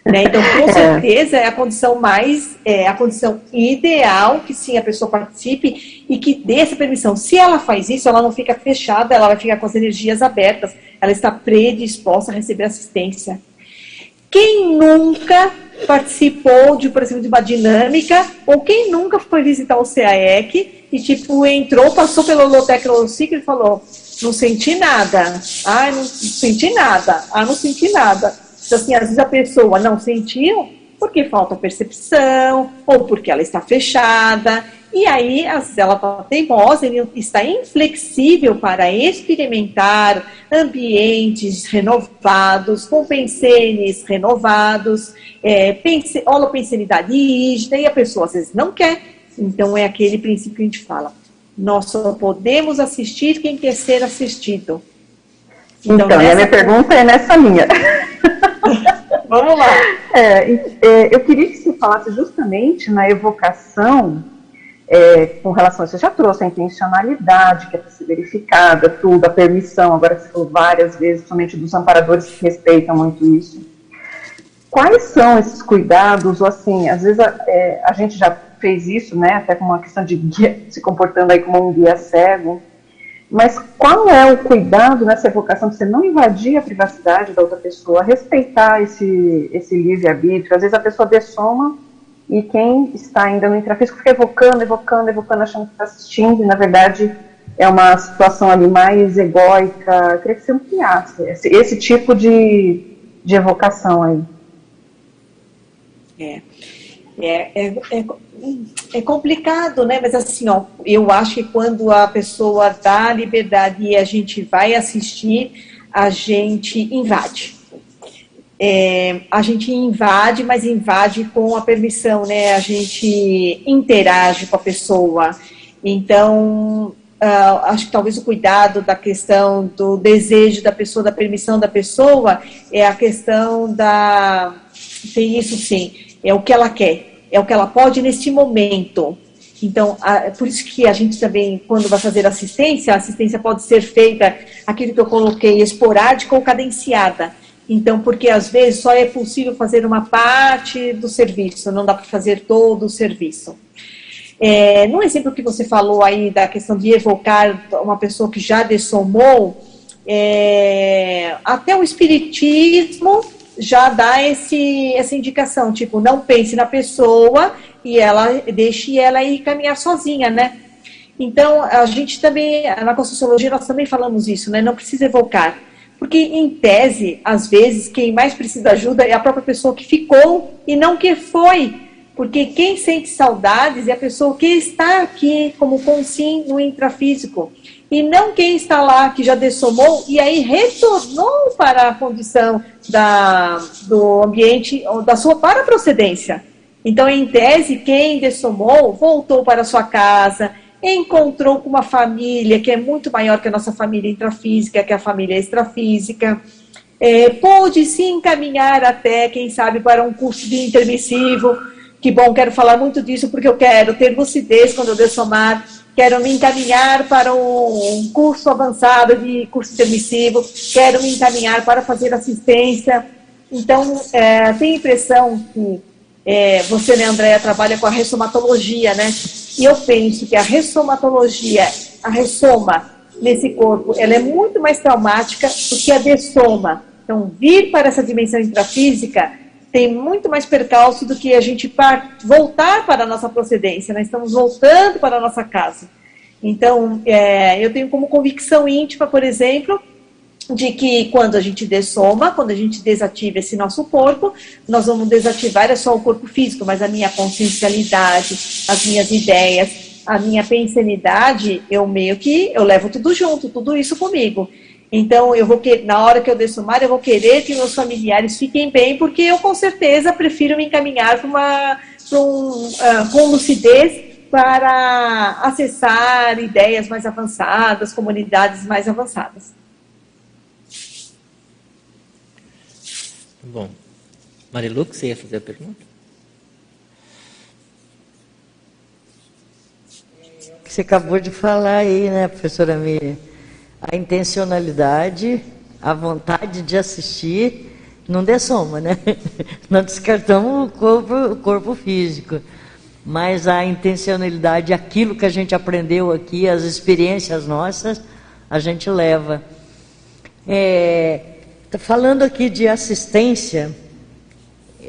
Né? Então, com é. certeza, é a condição mais, é a condição ideal que sim a pessoa participe e que dê essa permissão. Se ela faz isso, ela não fica fechada, ela vai ficar com as energias abertas, ela está predisposta a receber assistência. Quem nunca participou de, por exemplo, de uma dinâmica, ou quem nunca foi visitar o CAEC e, tipo, entrou, passou pelo Lotec Ciclo e falou, não senti nada. Ah, não senti nada. Ah, não senti nada. Então, assim, às vezes a pessoa não sentiu porque falta percepção, ou porque ela está fechada, e aí às vezes ela está teimosa, ele está inflexível para experimentar ambientes renovados, com pensenes renovados, é, pense, holopensenidade rígida, e a pessoa às vezes não quer. Então é aquele princípio que a gente fala. Nós só podemos assistir quem quer ser assistido. Então, então nessa... a minha pergunta é nessa linha. Vamos lá. É, é, eu queria que você falasse justamente na evocação é, com relação a isso. Você já trouxe a intencionalidade, que é para ser verificada, tudo, a permissão, agora você falou várias vezes, somente dos amparadores que respeitam muito isso. Quais são esses cuidados, ou assim, às vezes a, é, a gente já fez isso, né, até com uma questão de guia, se comportando aí como um guia cego. Mas qual é o cuidado nessa evocação de você não invadir a privacidade da outra pessoa, respeitar esse, esse livre-arbítrio? Às vezes a pessoa dessoma e quem está ainda no intrafísico fica evocando, evocando, evocando, achando que está assistindo, e na verdade é uma situação ali mais egóica. Eu queria que você ampliasse esse, esse tipo de, de evocação aí. É. É, é, é, é, complicado, né? Mas assim, ó, eu acho que quando a pessoa dá liberdade e a gente vai assistir, a gente invade. É, a gente invade, mas invade com a permissão, né? A gente interage com a pessoa. Então, uh, acho que talvez o cuidado da questão do desejo da pessoa, da permissão da pessoa, é a questão da. Tem isso sim é o que ela quer, é o que ela pode neste momento. Então, a, por isso que a gente também, quando vai fazer assistência, a assistência pode ser feita, aquilo que eu coloquei, esporádica ou cadenciada. Então, porque às vezes só é possível fazer uma parte do serviço, não dá para fazer todo o serviço. É, no exemplo que você falou aí da questão de evocar uma pessoa que já dessomou, é, até o espiritismo já dá esse, essa indicação, tipo, não pense na pessoa e ela deixe ela ir caminhar sozinha, né? Então, a gente também, na Conscienciologia, nós também falamos isso, né? Não precisa evocar. Porque, em tese, às vezes, quem mais precisa ajuda é a própria pessoa que ficou e não que foi. Porque quem sente saudades é a pessoa que está aqui como consim no intrafísico e não quem está lá que já dessomou e aí retornou para a condição da, do ambiente da sua para procedência. Então, em tese, quem dessomou voltou para a sua casa, encontrou com uma família que é muito maior que a nossa família intrafísica, que é a família extrafísica, é, pôde se encaminhar até, quem sabe, para um curso de intermissivo. Que bom, quero falar muito disso porque eu quero ter lucidez quando eu dessomar quero me encaminhar para um curso avançado de curso permissivo, quero me encaminhar para fazer assistência. Então, é, a impressão que é, você, né, Andréia, trabalha com a ressomatologia, né? E eu penso que a ressomatologia, a ressoma nesse corpo, ela é muito mais traumática do que a dessoma. Então, vir para essa dimensão intrafísica tem muito mais percalço do que a gente voltar para a nossa procedência. Nós né? estamos voltando para a nossa casa. Então, é, eu tenho como convicção íntima, por exemplo, de que quando a gente dessoma, quando a gente desativa esse nosso corpo, nós vamos desativar é só o corpo físico, mas a minha consciencialidade, as minhas ideias, a minha pensanidade, eu meio que eu levo tudo junto, tudo isso comigo. Então, eu vou que, na hora que eu dessumar, eu vou querer que meus familiares fiquem bem, porque eu com certeza prefiro me encaminhar para uma pra um, uh, com lucidez para acessar ideias mais avançadas, comunidades mais avançadas. Bom. Marilu, você ia fazer a pergunta? Você acabou de falar aí, né, professora Miriam? A intencionalidade, a vontade de assistir, não dê soma, né? Não descartamos o corpo, o corpo físico, mas a intencionalidade, aquilo que a gente aprendeu aqui, as experiências nossas, a gente leva. É, falando aqui de assistência,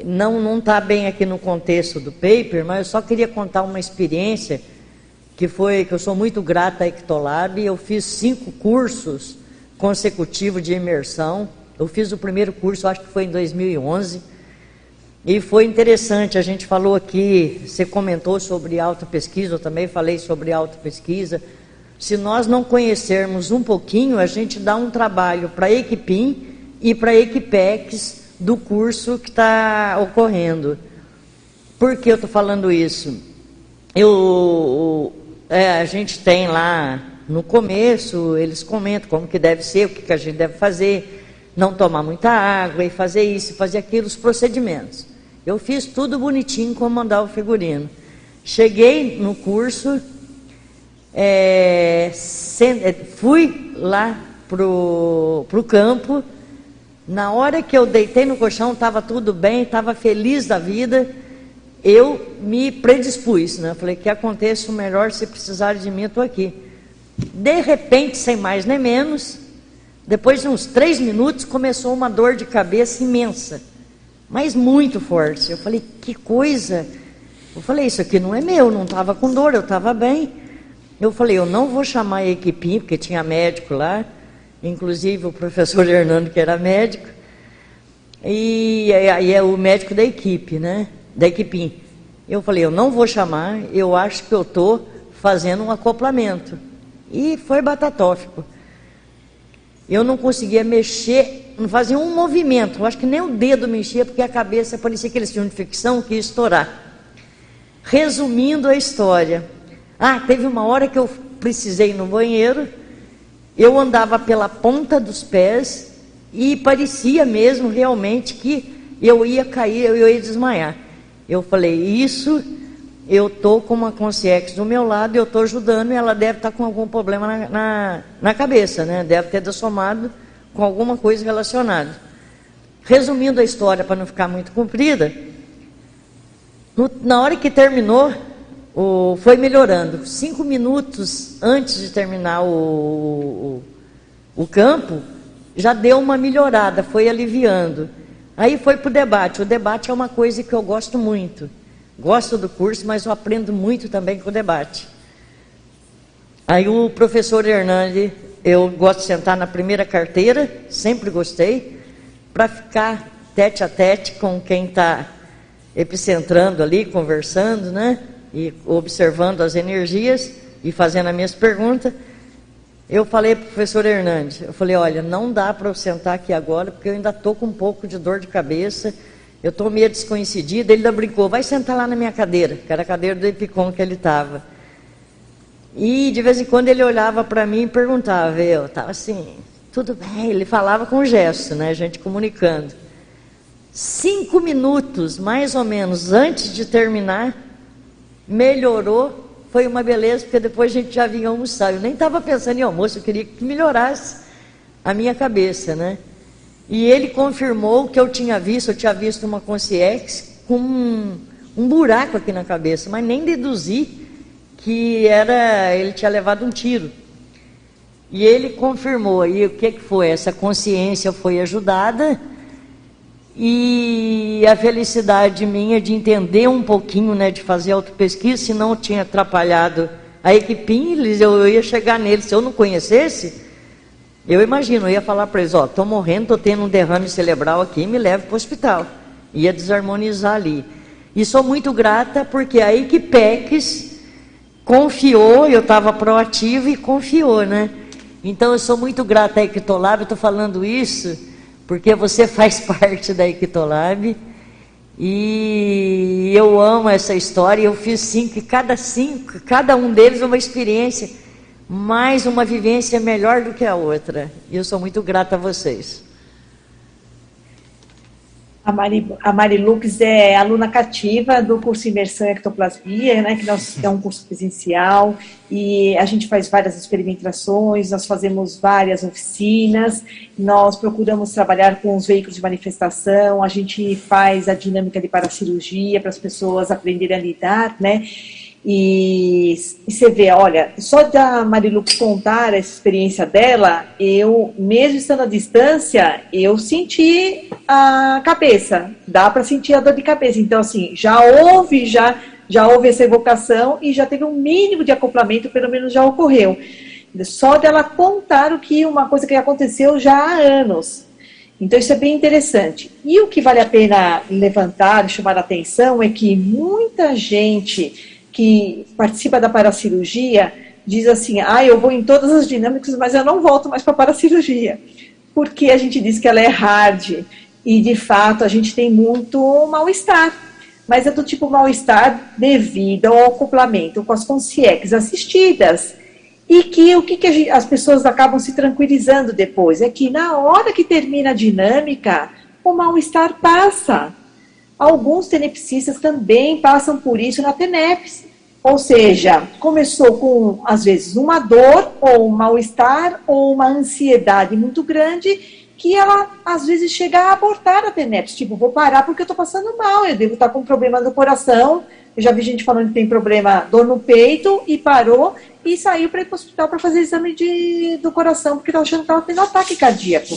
não não está bem aqui no contexto do paper, mas eu só queria contar uma experiência que foi que eu sou muito grata à Ectolab. Eu fiz cinco cursos consecutivos de imersão. Eu fiz o primeiro curso, acho que foi em 2011. E foi interessante, a gente falou aqui, você comentou sobre autopesquisa, eu também falei sobre autopesquisa. Se nós não conhecermos um pouquinho, a gente dá um trabalho para a Equipim e para a Equipex do curso que está ocorrendo. Por que eu estou falando isso? Eu, é, a gente tem lá no começo, eles comentam como que deve ser, o que, que a gente deve fazer, não tomar muita água e fazer isso, fazer aquilo, os procedimentos. Eu fiz tudo bonitinho como mandar o figurino. Cheguei no curso, é, é fui lá pro, pro campo. Na hora que eu deitei no colchão, estava tudo bem, estava feliz da vida eu me predispus, né? Falei que aconteça o melhor, se precisar de mim, estou aqui. De repente, sem mais nem menos, depois de uns três minutos, começou uma dor de cabeça imensa, mas muito forte. Eu falei, que coisa. Eu falei, isso aqui não é meu, não estava com dor, eu estava bem. Eu falei, eu não vou chamar a equipe, porque tinha médico lá, inclusive o professor Hernando, que era médico, e aí é o médico da equipe, né? Da Equipim. Eu falei, eu não vou chamar, eu acho que eu estou fazendo um acoplamento. E foi batatófico. Eu não conseguia mexer, não fazia um movimento. Eu acho que nem o dedo mexia, porque a cabeça parecia que eles de ficção que ia estourar. Resumindo a história. Ah, teve uma hora que eu precisei ir no banheiro, eu andava pela ponta dos pés e parecia mesmo realmente que eu ia cair, eu ia desmaiar. Eu falei, isso eu estou com uma consciência do meu lado, eu estou ajudando e ela deve estar tá com algum problema na, na, na, cabeça, né? Deve ter dessomado com alguma coisa relacionada. Resumindo a história para não ficar muito comprida, no, na hora que terminou, o, foi melhorando. Cinco minutos antes de terminar o, o, o campo, já deu uma melhorada, foi aliviando. Aí foi para o debate. O debate é uma coisa que eu gosto muito. Gosto do curso, mas eu aprendo muito também com o debate. Aí o professor Hernandes, eu gosto de sentar na primeira carteira, sempre gostei, para ficar tete a tete com quem está epicentrando ali, conversando, né? E observando as energias e fazendo as minhas perguntas. Eu falei para o professor Hernandes, eu falei, olha, não dá para eu sentar aqui agora, porque eu ainda estou com um pouco de dor de cabeça, eu estou meio desconhecido. Ele ainda brincou, vai sentar lá na minha cadeira, que era a cadeira do Epicom que ele estava. E de vez em quando ele olhava para mim e perguntava, eu estava assim, tudo bem, ele falava com gesto, né, a gente comunicando. Cinco minutos, mais ou menos, antes de terminar, melhorou foi uma beleza, porque depois a gente já vinha almoçar. Eu nem estava pensando em almoço, eu queria que melhorasse a minha cabeça, né? E ele confirmou que eu tinha visto, eu tinha visto uma consciência com um, um buraco aqui na cabeça, mas nem deduzi que era ele tinha levado um tiro. E ele confirmou, e o que, que foi? Essa consciência foi ajudada e a felicidade minha de entender um pouquinho, né, de fazer autopesquisa, senão eu tinha atrapalhado a equipe, eu ia chegar neles, se eu não conhecesse, eu imagino, eu ia falar para eles, ó, estou morrendo, estou tendo um derrame cerebral aqui, me leve para o hospital. Ia desarmonizar ali. E sou muito grata porque a Equipex confiou, eu estava proativa e confiou, né? Então eu sou muito grata a Equitolab, estou falando isso porque você faz parte da Equitolab e eu amo essa história. Eu fiz cinco, cada cinco, cada um deles uma experiência, mais uma vivência melhor do que a outra. E eu sou muito grata a vocês. A Mari, a Mari Lux é aluna cativa do curso Imersão Ectoplasmia, né, que nós, é um curso presencial, e a gente faz várias experimentações, nós fazemos várias oficinas, nós procuramos trabalhar com os veículos de manifestação, a gente faz a dinâmica de paracirurgia para as pessoas aprenderem a lidar, né, e, e, você vê, olha, só da Marilu contar essa experiência dela, eu, mesmo estando à distância, eu senti a cabeça, dá para sentir a dor de cabeça. Então, assim, já houve, já, já houve essa evocação e já teve um mínimo de acoplamento, pelo menos já ocorreu. Só dela contar o que uma coisa que aconteceu já há anos. Então, isso é bem interessante. E o que vale a pena levantar e chamar a atenção é que muita gente que participa da paracirurgia diz assim: ah, eu vou em todas as dinâmicas, mas eu não volto mais para a paracirurgia. Porque a gente diz que ela é hard e de fato a gente tem muito mal-estar. Mas é do tipo mal-estar devido ao acoplamento com as consciências assistidas. E que o que, que gente, as pessoas acabam se tranquilizando depois é que na hora que termina a dinâmica, o mal-estar passa. Alguns tenepsistas também passam por isso na tenepse. Ou seja, começou com, às vezes, uma dor, ou um mal-estar, ou uma ansiedade muito grande, que ela, às vezes, chega a abortar a tenepse. Tipo, vou parar porque eu estou passando mal, eu devo estar com problema no coração. Eu já vi gente falando que tem problema, dor no peito, e parou, e saiu para ir para o hospital para fazer exame de, do coração, porque estava achando que estava tendo ataque cardíaco.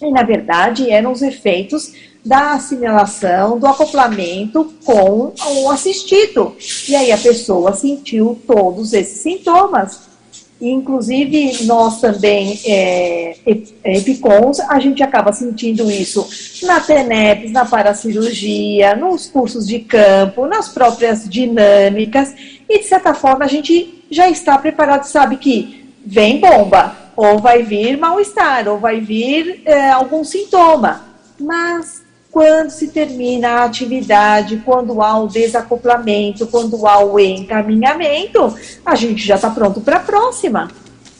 E, na verdade, eram os efeitos da assimilação, do acoplamento com o assistido. E aí a pessoa sentiu todos esses sintomas. Inclusive, nós também, é, Epicons, a gente acaba sentindo isso na TENEPS, na paracirurgia, nos cursos de campo, nas próprias dinâmicas, e de certa forma a gente já está preparado, sabe que vem bomba, ou vai vir mal-estar, ou vai vir é, algum sintoma. Mas quando se termina a atividade, quando há o desacoplamento, quando há o encaminhamento, a gente já está pronto para a próxima.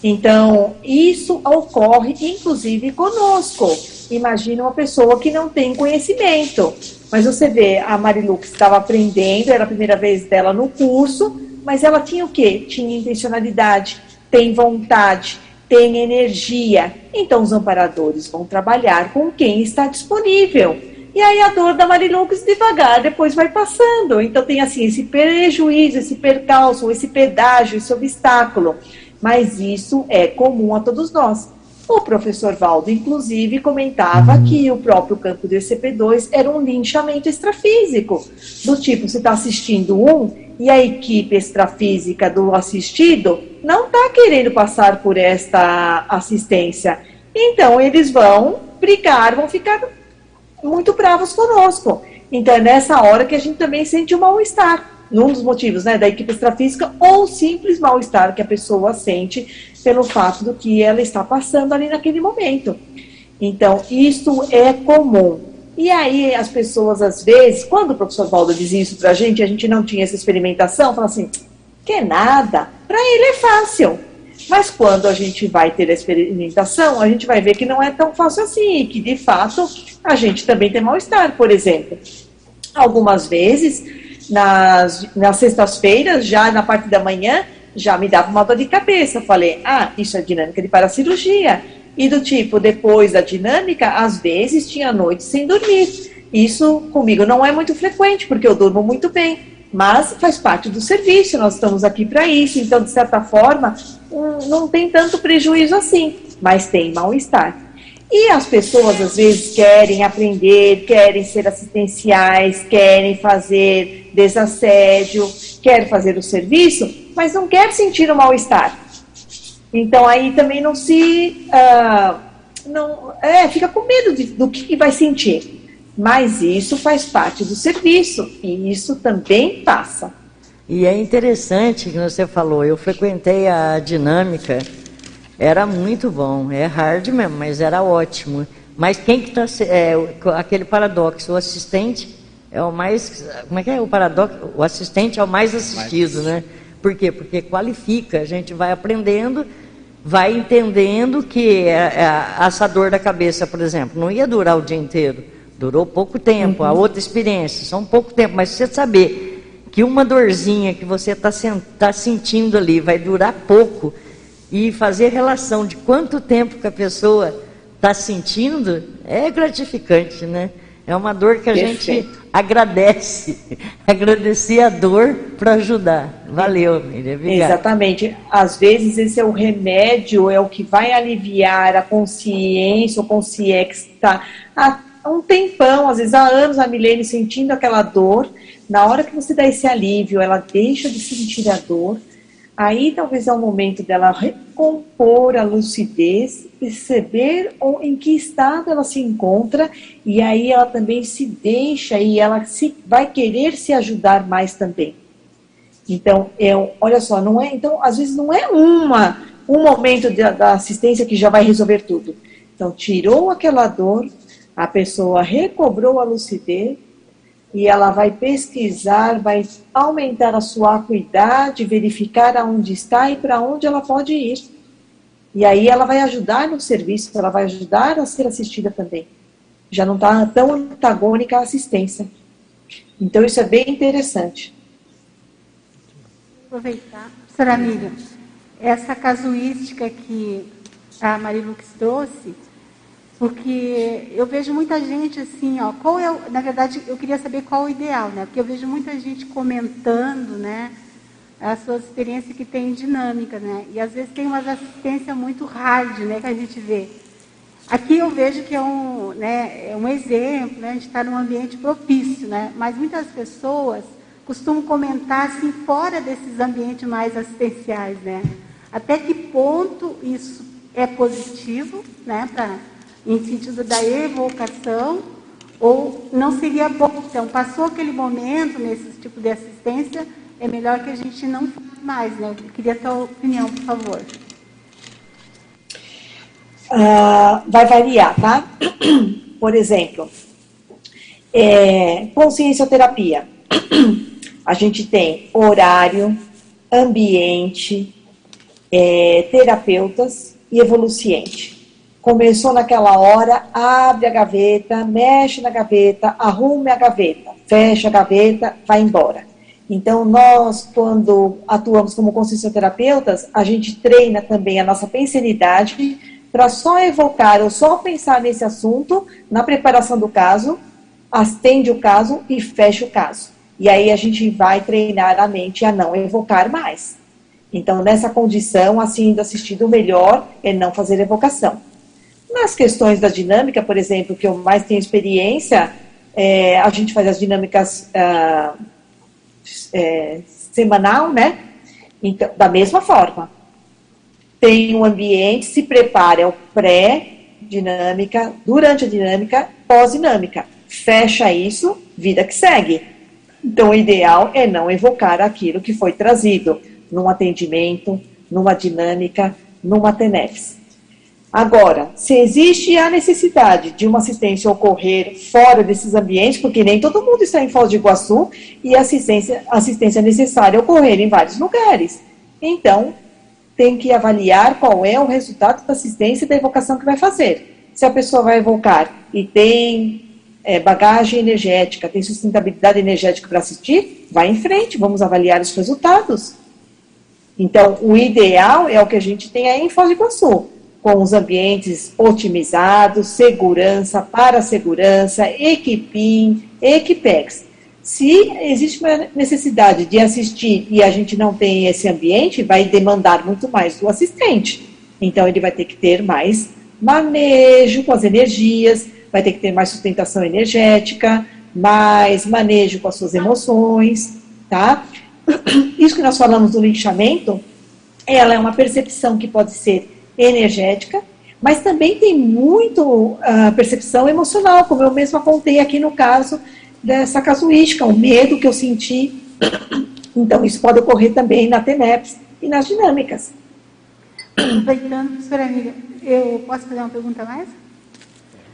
Então, isso ocorre inclusive conosco. Imagina uma pessoa que não tem conhecimento. Mas você vê, a Marilu que estava aprendendo, era a primeira vez dela no curso, mas ela tinha o quê? Tinha intencionalidade, tem vontade, tem energia. Então, os amparadores vão trabalhar com quem está disponível. E aí a dor da Marilux devagar depois vai passando. Então tem assim esse prejuízo, esse percalço, esse pedágio, esse obstáculo. Mas isso é comum a todos nós. O professor Valdo, inclusive, comentava uhum. que o próprio campo do ECP2 era um linchamento extrafísico. Do tipo, você está assistindo um e a equipe extrafísica do assistido não está querendo passar por esta assistência. Então, eles vão brigar, vão ficar muito bravos conosco. Então é nessa hora que a gente também sente o um mal-estar. Um dos motivos né, da equipe extrafísica ou simples mal-estar que a pessoa sente pelo fato do que ela está passando ali naquele momento. Então, isso é comum. E aí, as pessoas, às vezes, quando o professor Valdo diz isso para a gente, a gente não tinha essa experimentação, fala assim: que nada, para ele é fácil. Mas quando a gente vai ter a experimentação, a gente vai ver que não é tão fácil assim, que de fato a gente também tem mal-estar, por exemplo. Algumas vezes, nas, nas sextas-feiras, já na parte da manhã, já me dava uma dor de cabeça. Falei, ah, isso é dinâmica de paracirurgia. E do tipo, depois da dinâmica, às vezes tinha noites sem dormir. Isso comigo não é muito frequente, porque eu durmo muito bem. Mas faz parte do serviço, nós estamos aqui para isso. Então, de certa forma, um, não tem tanto prejuízo assim, mas tem mal-estar. E as pessoas às vezes querem aprender, querem ser assistenciais, querem fazer desassédio, querem fazer o serviço, mas não quer sentir o mal-estar. Então aí também não se. Uh, não, é, fica com medo de, do que, vai sentir. Mas isso faz parte do serviço e isso também passa. E é interessante que você falou, eu frequentei a dinâmica era muito bom, é hard mesmo, mas era ótimo. Mas quem que está. É, aquele paradoxo, o assistente é o mais. Como é que é o paradoxo? O assistente é o mais assistido, né? Por quê? Porque qualifica, a gente vai aprendendo, vai entendendo que essa dor da cabeça, por exemplo, não ia durar o dia inteiro. Durou pouco tempo, uhum. a outra experiência, só um pouco tempo, mas você saber que uma dorzinha que você está tá sentindo ali vai durar pouco, e fazer relação de quanto tempo que a pessoa está sentindo é gratificante, né? É uma dor que a Perfeito. gente agradece. Agradecer a dor para ajudar. Valeu, Miriam. Exatamente. Às vezes esse é o remédio, é o que vai aliviar a consciência, o consciência que está há um tempão, às vezes há anos, a Milene sentindo aquela dor. Na hora que você dá esse alívio, ela deixa de sentir a dor Aí talvez é o momento dela recompor a lucidez, perceber em que estado ela se encontra e aí ela também se deixa e ela se, vai querer se ajudar mais também. Então, eu, olha só, não é, então às vezes não é uma um momento de, da assistência que já vai resolver tudo. Então, tirou aquela dor, a pessoa recobrou a lucidez e ela vai pesquisar, vai aumentar a sua acuidade, verificar aonde está e para onde ela pode ir. E aí ela vai ajudar no serviço, ela vai ajudar a ser assistida também. Já não está tão antagônica à assistência. Então isso é bem interessante. Aproveitar, professora Miriam, essa casuística que a Marilux trouxe, porque eu vejo muita gente assim, ó, qual é, na verdade, eu queria saber qual o ideal, né? Porque eu vejo muita gente comentando, né, as suas experiências que tem dinâmica, né? E às vezes tem uma assistência muito hard, né, que a gente vê. Aqui eu vejo que é um, né, é um exemplo, né, a gente está num ambiente propício, né? Mas muitas pessoas costumam comentar assim fora desses ambientes mais assistenciais, né? Até que ponto isso é positivo, né, pra, em sentido da evocação, ou não seria bom? Então, passou aquele momento nesse tipo de assistência, é melhor que a gente não faça mais, né? Eu queria a tua opinião, por favor. Uh, vai variar, tá? Por exemplo, é, consciencioterapia. A gente tem horário, ambiente, é, terapeutas e evoluciente. Começou naquela hora, abre a gaveta, mexe na gaveta, arrume a gaveta, fecha a gaveta, vai embora. Então, nós, quando atuamos como consciencioterapeutas, a gente treina também a nossa pensanidade para só evocar ou só pensar nesse assunto na preparação do caso, atende o caso e fecha o caso. E aí a gente vai treinar a mente a não evocar mais. Então, nessa condição, assim, do assistido, o melhor é não fazer evocação. Nas questões da dinâmica, por exemplo, que eu mais tenho experiência, é, a gente faz as dinâmicas ah, é, semanal, né? Então, da mesma forma. Tem um ambiente, se prepara, é o pré-dinâmica, durante a dinâmica, pós-dinâmica. Fecha isso, vida que segue. Então, o ideal é não evocar aquilo que foi trazido num atendimento, numa dinâmica, numa TENEFS. Agora, se existe a necessidade de uma assistência ocorrer fora desses ambientes, porque nem todo mundo está em Foz do Iguaçu e a assistência, assistência necessária ocorrer em vários lugares. Então, tem que avaliar qual é o resultado da assistência e da evocação que vai fazer. Se a pessoa vai evocar e tem é, bagagem energética, tem sustentabilidade energética para assistir, vai em frente, vamos avaliar os resultados. Então, o ideal é o que a gente tem aí em Foz do Iguaçu com os ambientes otimizados, segurança para segurança, equipim, equipex. Se existe uma necessidade de assistir e a gente não tem esse ambiente, vai demandar muito mais do assistente. Então, ele vai ter que ter mais manejo com as energias, vai ter que ter mais sustentação energética, mais manejo com as suas emoções, tá? Isso que nós falamos do linchamento, ela é uma percepção que pode ser energética, mas também tem muito uh, percepção emocional, como eu mesma contei aqui no caso dessa casuística, o medo que eu senti. Então, isso pode ocorrer também na TENEPS e nas dinâmicas. Aproveitando, professora Amiga, eu posso fazer uma pergunta mais?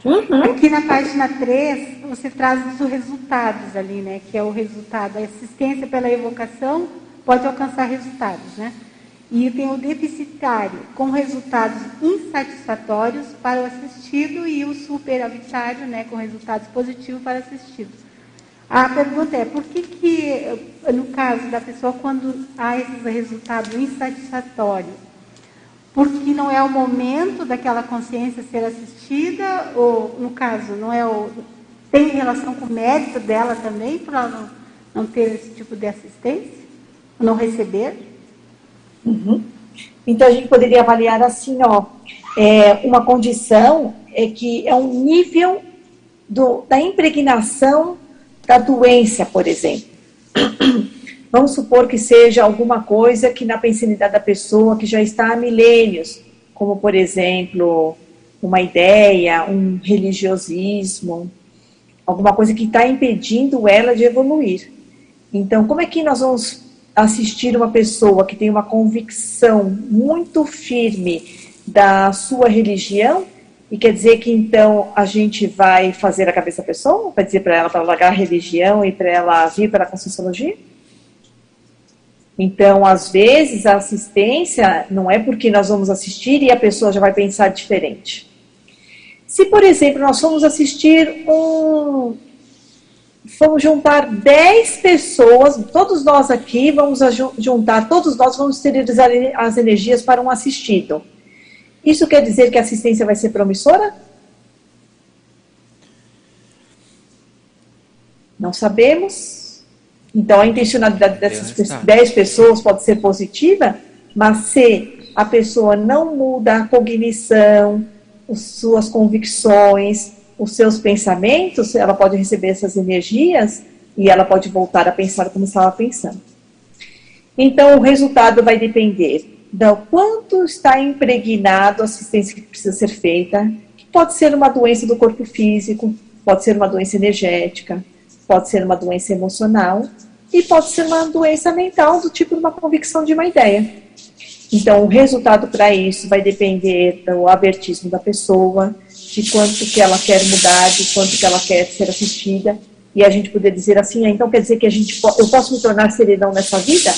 Uhum. Aqui na página 3, você traz os resultados ali, né? Que é o resultado, a assistência pela evocação pode alcançar resultados, né? E tem o deficitário, com resultados insatisfatórios para o assistido, e o superavitário, né, com resultados positivos para o assistido. A pergunta é, por que, que, no caso da pessoa, quando há esse resultado insatisfatório, porque não é o momento daquela consciência ser assistida, ou, no caso, não é o, tem relação com o mérito dela também, para não, não ter esse tipo de assistência, não receber? Uhum. Então a gente poderia avaliar assim, ó, é, uma condição é que é um nível do, da impregnação da doença, por exemplo. Vamos supor que seja alguma coisa que na pensanidade da pessoa que já está há milênios, como por exemplo uma ideia, um religiosismo, alguma coisa que está impedindo ela de evoluir. Então, como é que nós vamos assistir uma pessoa que tem uma convicção muito firme da sua religião, e quer dizer que então a gente vai fazer a cabeça da pessoa? Vai dizer para ela para largar a religião e para ela vir para a conscienciologia? Então, às vezes, a assistência não é porque nós vamos assistir e a pessoa já vai pensar diferente. Se, por exemplo, nós formos assistir um, vamos juntar 10 pessoas, todos nós aqui vamos juntar, todos nós vamos esterilizar as energias para um assistido. Isso quer dizer que a assistência vai ser promissora? Não sabemos. Então a intencionalidade dessas 10 pessoas pode ser positiva, mas se a pessoa não muda a cognição, as suas convicções, os seus pensamentos, ela pode receber essas energias e ela pode voltar a pensar como estava pensando. Então, o resultado vai depender do quanto está impregnado a assistência que precisa ser feita, que pode ser uma doença do corpo físico, pode ser uma doença energética, pode ser uma doença emocional e pode ser uma doença mental do tipo de uma convicção de uma ideia. Então, o resultado para isso vai depender do abertismo da pessoa, de quanto que ela quer mudar, de quanto que ela quer ser assistida, e a gente poder dizer assim, ah, então quer dizer que a gente, eu posso me tornar serenão nessa vida?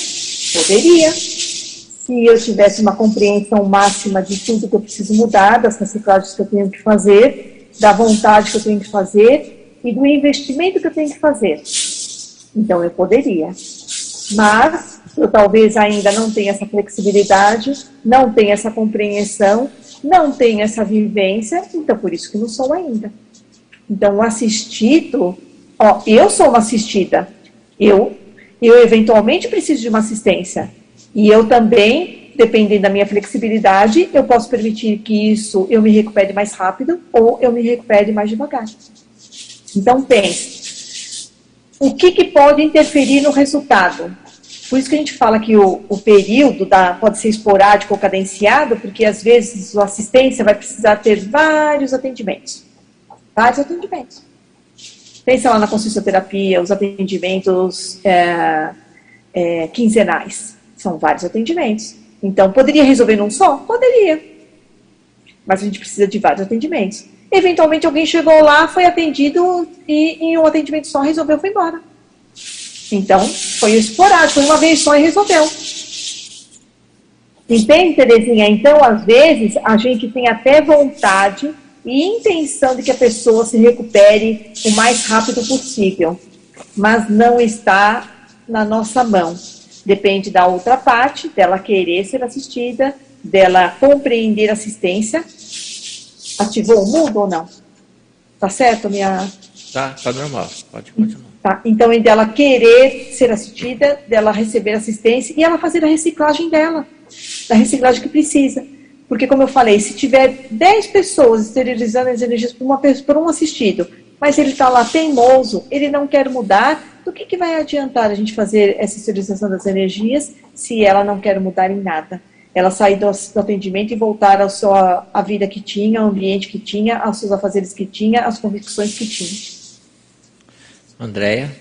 Poderia. Se eu tivesse uma compreensão máxima de tudo que eu preciso mudar, das reciclagens que eu tenho que fazer, da vontade que eu tenho que fazer e do investimento que eu tenho que fazer. Então eu poderia. Mas eu talvez ainda não tenha essa flexibilidade, não tenha essa compreensão, não tenha essa vivência, então por isso que não sou ainda. Então o assistido, ó, eu sou uma assistida, eu, eu eventualmente preciso de uma assistência, e eu também, dependendo da minha flexibilidade, eu posso permitir que isso eu me recupere mais rápido ou eu me recupere mais devagar. Então pense, o que, que pode interferir no resultado? Por isso que a gente fala que o, o período da, pode ser esporádico ou cadenciado, porque às vezes a assistência vai precisar ter vários atendimentos. Vários atendimentos. Pensa lá na consciencioterapia, os atendimentos é, é, quinzenais. São vários atendimentos. Então, poderia resolver num só? Poderia. Mas a gente precisa de vários atendimentos. Eventualmente, alguém chegou lá, foi atendido e em um atendimento só resolveu, foi embora. Então, foi esporádico, foi uma vez só e resolveu. Entende, Terezinha? Então, às vezes, a gente tem até vontade e intenção de que a pessoa se recupere o mais rápido possível, mas não está na nossa mão. Depende da outra parte, dela querer ser assistida, dela compreender a assistência. Ativou o mundo ou não? Tá certo, minha. Tá, tá normal. Pode continuar. Tá? Então, em dela querer ser assistida, dela receber assistência e ela fazer a reciclagem dela, da reciclagem que precisa. Porque, como eu falei, se tiver 10 pessoas esterilizando as energias por, uma, por um assistido, mas ele está lá teimoso, ele não quer mudar, do que, que vai adiantar a gente fazer essa esterilização das energias se ela não quer mudar em nada? Ela sair do, do atendimento e voltar à sua à vida que tinha, ao ambiente que tinha, aos seus afazeres que tinha, às convicções que tinha. Andréia?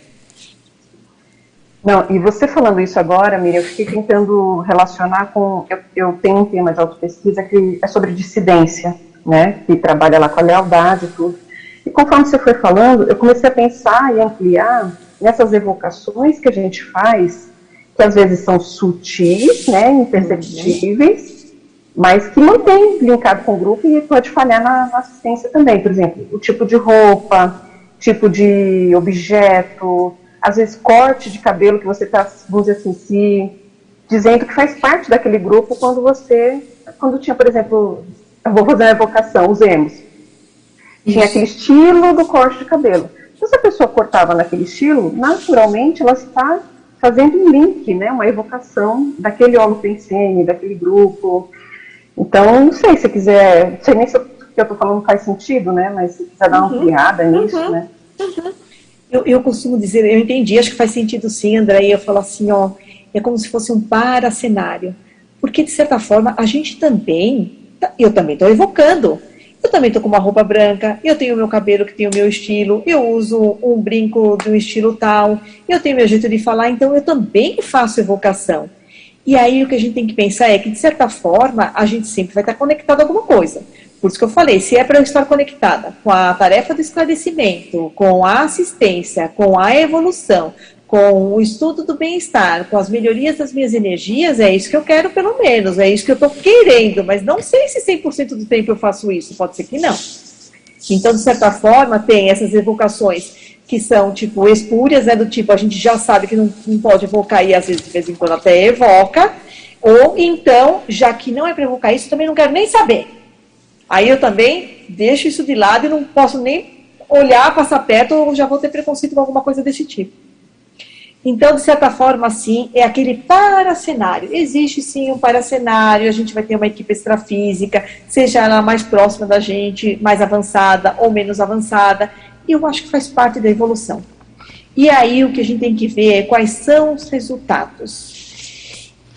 Não, e você falando isso agora, Miriam, eu fiquei tentando relacionar com. Eu, eu tenho um tema de autopesquisa que é sobre dissidência, né? Que trabalha lá com a lealdade e tudo. E conforme você foi falando, eu comecei a pensar e ampliar nessas evocações que a gente faz, que às vezes são sutis, né, imperceptíveis, mas que mantém linkado com o grupo e pode falhar na, na assistência também. Por exemplo, o tipo de roupa, tipo de objeto, às vezes corte de cabelo que você está, vamos dizer assim, se dizendo que faz parte daquele grupo quando você, quando tinha, por exemplo, eu vou fazer uma evocação, usemos. Tinha aquele estilo do corte de cabelo. Se essa pessoa cortava naquele estilo, naturalmente ela está fazendo um link, né, uma evocação daquele holopensene, daquele grupo. Então, não sei se quiser, não sei nem se eu que eu estou falando faz sentido, né? Mas se quiser dar uma uhum. ampliada nisso, uhum. né? Uhum. Eu, eu costumo dizer, eu entendi, acho que faz sentido sim, André, eu falo assim, ó, é como se fosse um para-cenário. Porque, de certa forma, a gente também, eu também estou evocando. Eu também estou com uma roupa branca, eu tenho o meu cabelo que tem o meu estilo, eu uso um brinco de um estilo tal, eu tenho meu jeito de falar, então eu também faço evocação. E aí o que a gente tem que pensar é que, de certa forma, a gente sempre vai estar conectado a alguma coisa. Por isso que eu falei, se é para eu estar conectada com a tarefa do esclarecimento, com a assistência, com a evolução, com o estudo do bem-estar, com as melhorias das minhas energias, é isso que eu quero pelo menos, é isso que eu estou querendo, mas não sei se 100% do tempo eu faço isso, pode ser que não. Então, de certa forma, tem essas evocações que são, tipo, espúrias, né, do tipo, a gente já sabe que não, não pode evocar e às vezes, de vez em quando, até evoca, ou então, já que não é para evocar isso, também não quero nem saber. Aí eu também deixo isso de lado e não posso nem olhar, passar perto, ou já vou ter preconceito com alguma coisa desse tipo. Então, de certa forma, sim, é aquele paracenário. Existe sim um paracenário, a gente vai ter uma equipe extrafísica, seja ela mais próxima da gente, mais avançada ou menos avançada, e eu acho que faz parte da evolução. E aí o que a gente tem que ver é quais são os resultados.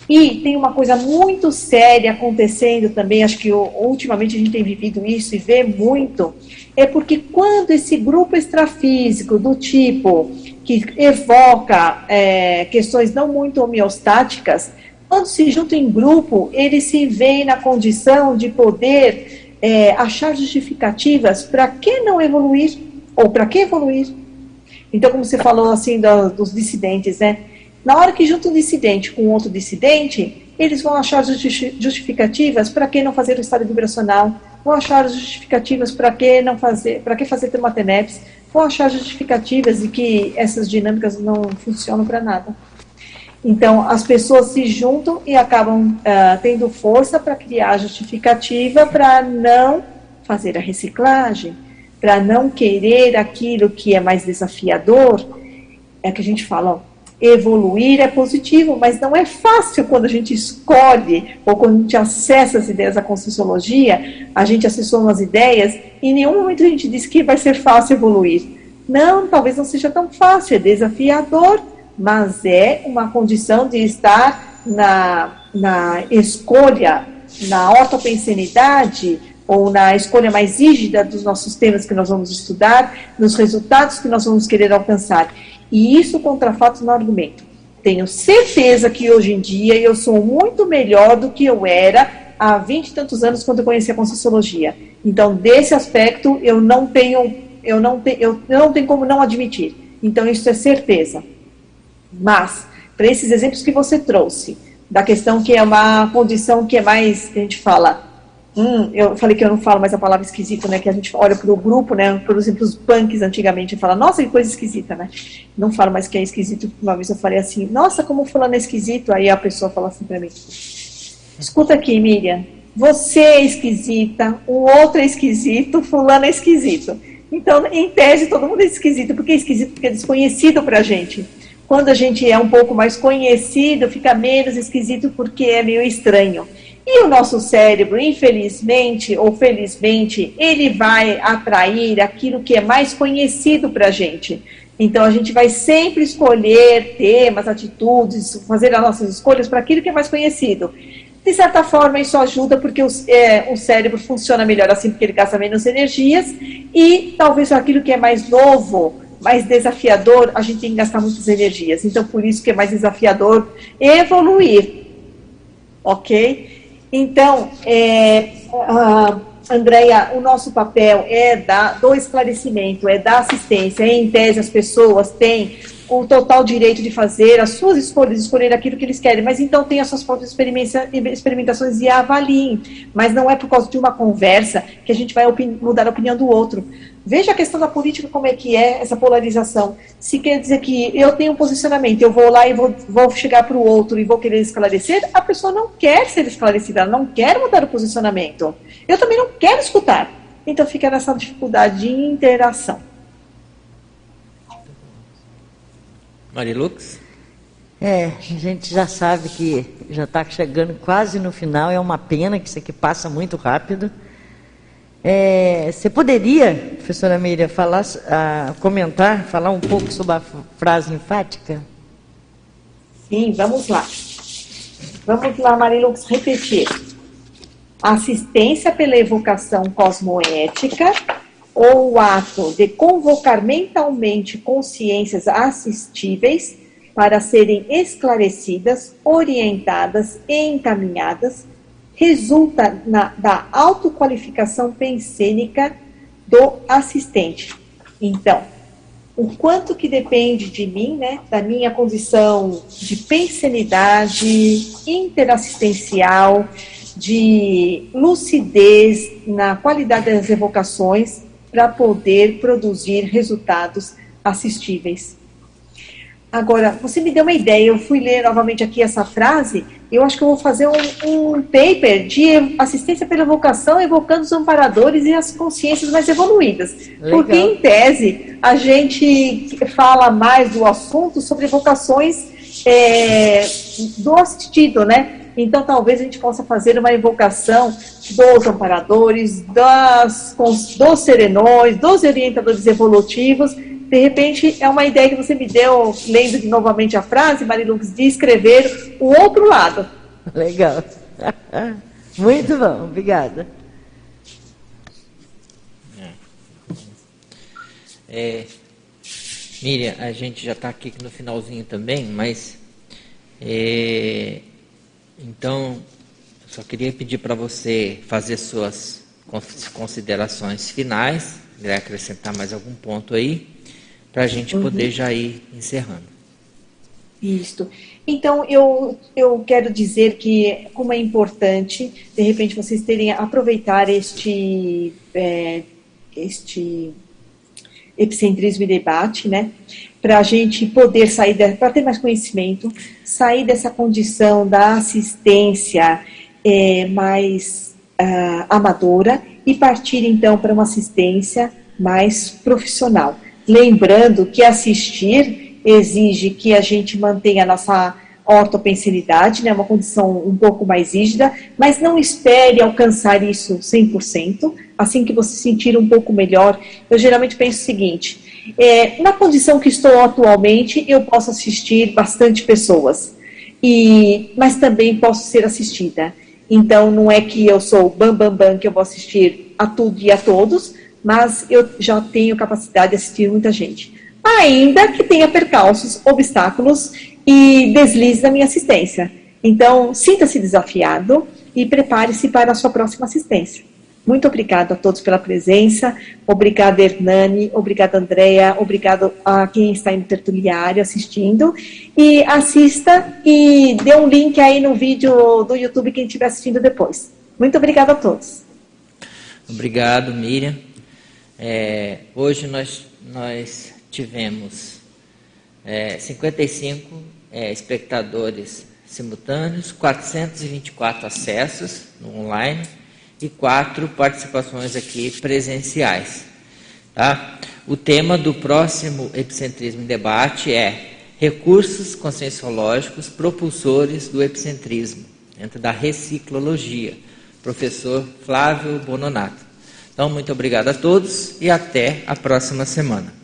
E tem uma coisa muito séria acontecendo também, acho que ultimamente a gente tem vivido isso e vê muito, é porque quando esse grupo extrafísico do tipo que evoca é, questões não muito homeostáticas, quando se junta em grupo, ele se vê na condição de poder é, achar justificativas para que não evoluir, ou para que evoluir. Então, como você falou assim do, dos dissidentes, né? Na hora que junta um dissidente com outro dissidente, eles vão achar justificativas para que não fazer o estado vibracional, vão achar justificativas para que não fazer, para que fazer termoteneps, vão achar justificativas de que essas dinâmicas não funcionam para nada. Então, as pessoas se juntam e acabam uh, tendo força para criar justificativa para não fazer a reciclagem, para não querer aquilo que é mais desafiador. É que a gente fala, ó, Evoluir é positivo, mas não é fácil quando a gente escolhe ou quando a gente acessa as ideias da Conscienciologia, a gente acessou umas ideias e em nenhum momento a gente diz que vai ser fácil evoluir. Não, talvez não seja tão fácil, é desafiador, mas é uma condição de estar na, na escolha, na ortopensenidade, ou na escolha mais rígida dos nossos temas que nós vamos estudar, nos resultados que nós vamos querer alcançar. E isso contra fatos no argumento. Tenho certeza que hoje em dia eu sou muito melhor do que eu era há vinte e tantos anos quando eu conheci a Conscienciologia. Então, desse aspecto, eu não tenho, eu não, te, eu não tenho como não admitir. Então, isso é certeza. Mas, para esses exemplos que você trouxe, da questão que é uma condição que é mais, que a gente fala, Hum, eu falei que eu não falo mais a palavra esquisito, né? Que a gente olha para o grupo, né? Por exemplo, os punks antigamente e fala, nossa, que coisa esquisita, né? Não falo mais que é esquisito, uma vez eu falei assim, nossa, como fulano é esquisito. Aí a pessoa fala assim para mim, escuta aqui, Miriam, você é esquisita, o outro é esquisito, fulano é esquisito. Então, em tese, todo mundo é esquisito. Por que é esquisito? Porque é desconhecido para a gente. Quando a gente é um pouco mais conhecido, fica menos esquisito porque é meio estranho. E o nosso cérebro, infelizmente ou felizmente, ele vai atrair aquilo que é mais conhecido para a gente. Então, a gente vai sempre escolher temas, atitudes, fazer as nossas escolhas para aquilo que é mais conhecido. De certa forma, isso ajuda porque o, é, o cérebro funciona melhor assim, porque ele gasta menos energias, e talvez aquilo que é mais novo, mais desafiador, a gente tem que gastar muitas energias. Então, por isso que é mais desafiador evoluir. Ok? Então, é, uh, Andréia, o nosso papel é da, do esclarecimento, é da assistência. Em tese, as pessoas têm o total direito de fazer as suas escolhas, escolher aquilo que eles querem, mas então as suas próprias experimentações e avaliem. Mas não é por causa de uma conversa que a gente vai mudar a opinião do outro. Veja a questão da política, como é que é essa polarização. Se quer dizer que eu tenho um posicionamento, eu vou lá e vou, vou chegar para o outro e vou querer esclarecer, a pessoa não quer ser esclarecida, ela não quer mudar o posicionamento. Eu também não quero escutar. Então fica nessa dificuldade de interação. Marilux? É, a gente já sabe que já está chegando quase no final, é uma pena que isso aqui passa muito rápido. É, você poderia, professora Miriam, falar, uh, comentar, falar um pouco sobre a frase enfática? Sim, vamos lá. Vamos lá, Marilux, repetir. Assistência pela evocação cosmoética ou o ato de convocar mentalmente consciências assistíveis para serem esclarecidas, orientadas e encaminhadas resulta na, da autoqualificação pensênica do assistente. Então, o quanto que depende de mim, né, da minha condição de pensenidade interassistencial, de lucidez na qualidade das evocações para poder produzir resultados assistíveis. Agora, você me deu uma ideia, eu fui ler novamente aqui essa frase, eu acho que eu vou fazer um, um paper de assistência pela vocação, evocando os amparadores e as consciências mais evoluídas. Legal. Porque, em tese, a gente fala mais do assunto sobre vocações é, do assistido, né? Então, talvez a gente possa fazer uma evocação dos amparadores, das, dos serenões, dos orientadores evolutivos, de repente é uma ideia que você me deu, lendo novamente a frase, Marilux, de escrever o outro lado. Legal. Muito bom, obrigada. É, Miriam, a gente já está aqui no finalzinho também, mas é, então só queria pedir para você fazer suas considerações finais, queria acrescentar mais algum ponto aí, para a gente uhum. poder já ir encerrando. Isto. Então, eu, eu quero dizer que, como é importante, de repente, vocês terem aproveitar este, é, este epicentrismo e debate, né? Para a gente poder sair, para ter mais conhecimento, sair dessa condição da assistência é, mais uh, amadora e partir então para uma assistência mais profissional. Lembrando que assistir exige que a gente mantenha a nossa ortopensilidade, né, uma condição um pouco mais rígida, mas não espere alcançar isso 100%, assim que você sentir um pouco melhor. Eu geralmente penso o seguinte, é, na condição que estou atualmente, eu posso assistir bastante pessoas, e, mas também posso ser assistida. Então, não é que eu sou bam, bam, bam, que eu vou assistir a tudo e a todos, mas eu já tenho capacidade de assistir muita gente. Ainda que tenha percalços, obstáculos e deslizes na minha assistência. Então, sinta-se desafiado e prepare-se para a sua próxima assistência. Muito obrigada a todos pela presença. Obrigada, Hernani. Obrigada, Andréia. Obrigado a quem está no tertuliário assistindo. E assista e dê um link aí no vídeo do YouTube quem estiver assistindo depois. Muito obrigada a todos. Obrigado, Miriam. É, hoje nós, nós tivemos é, 55 é, espectadores simultâneos, 424 acessos no online e quatro participações aqui presenciais. Tá? O tema do próximo Epicentrismo em Debate é Recursos Conscienciológicos Propulsores do Epicentrismo, dentro da reciclologia. Professor Flávio Bononato. Então, muito obrigado a todos e até a próxima semana.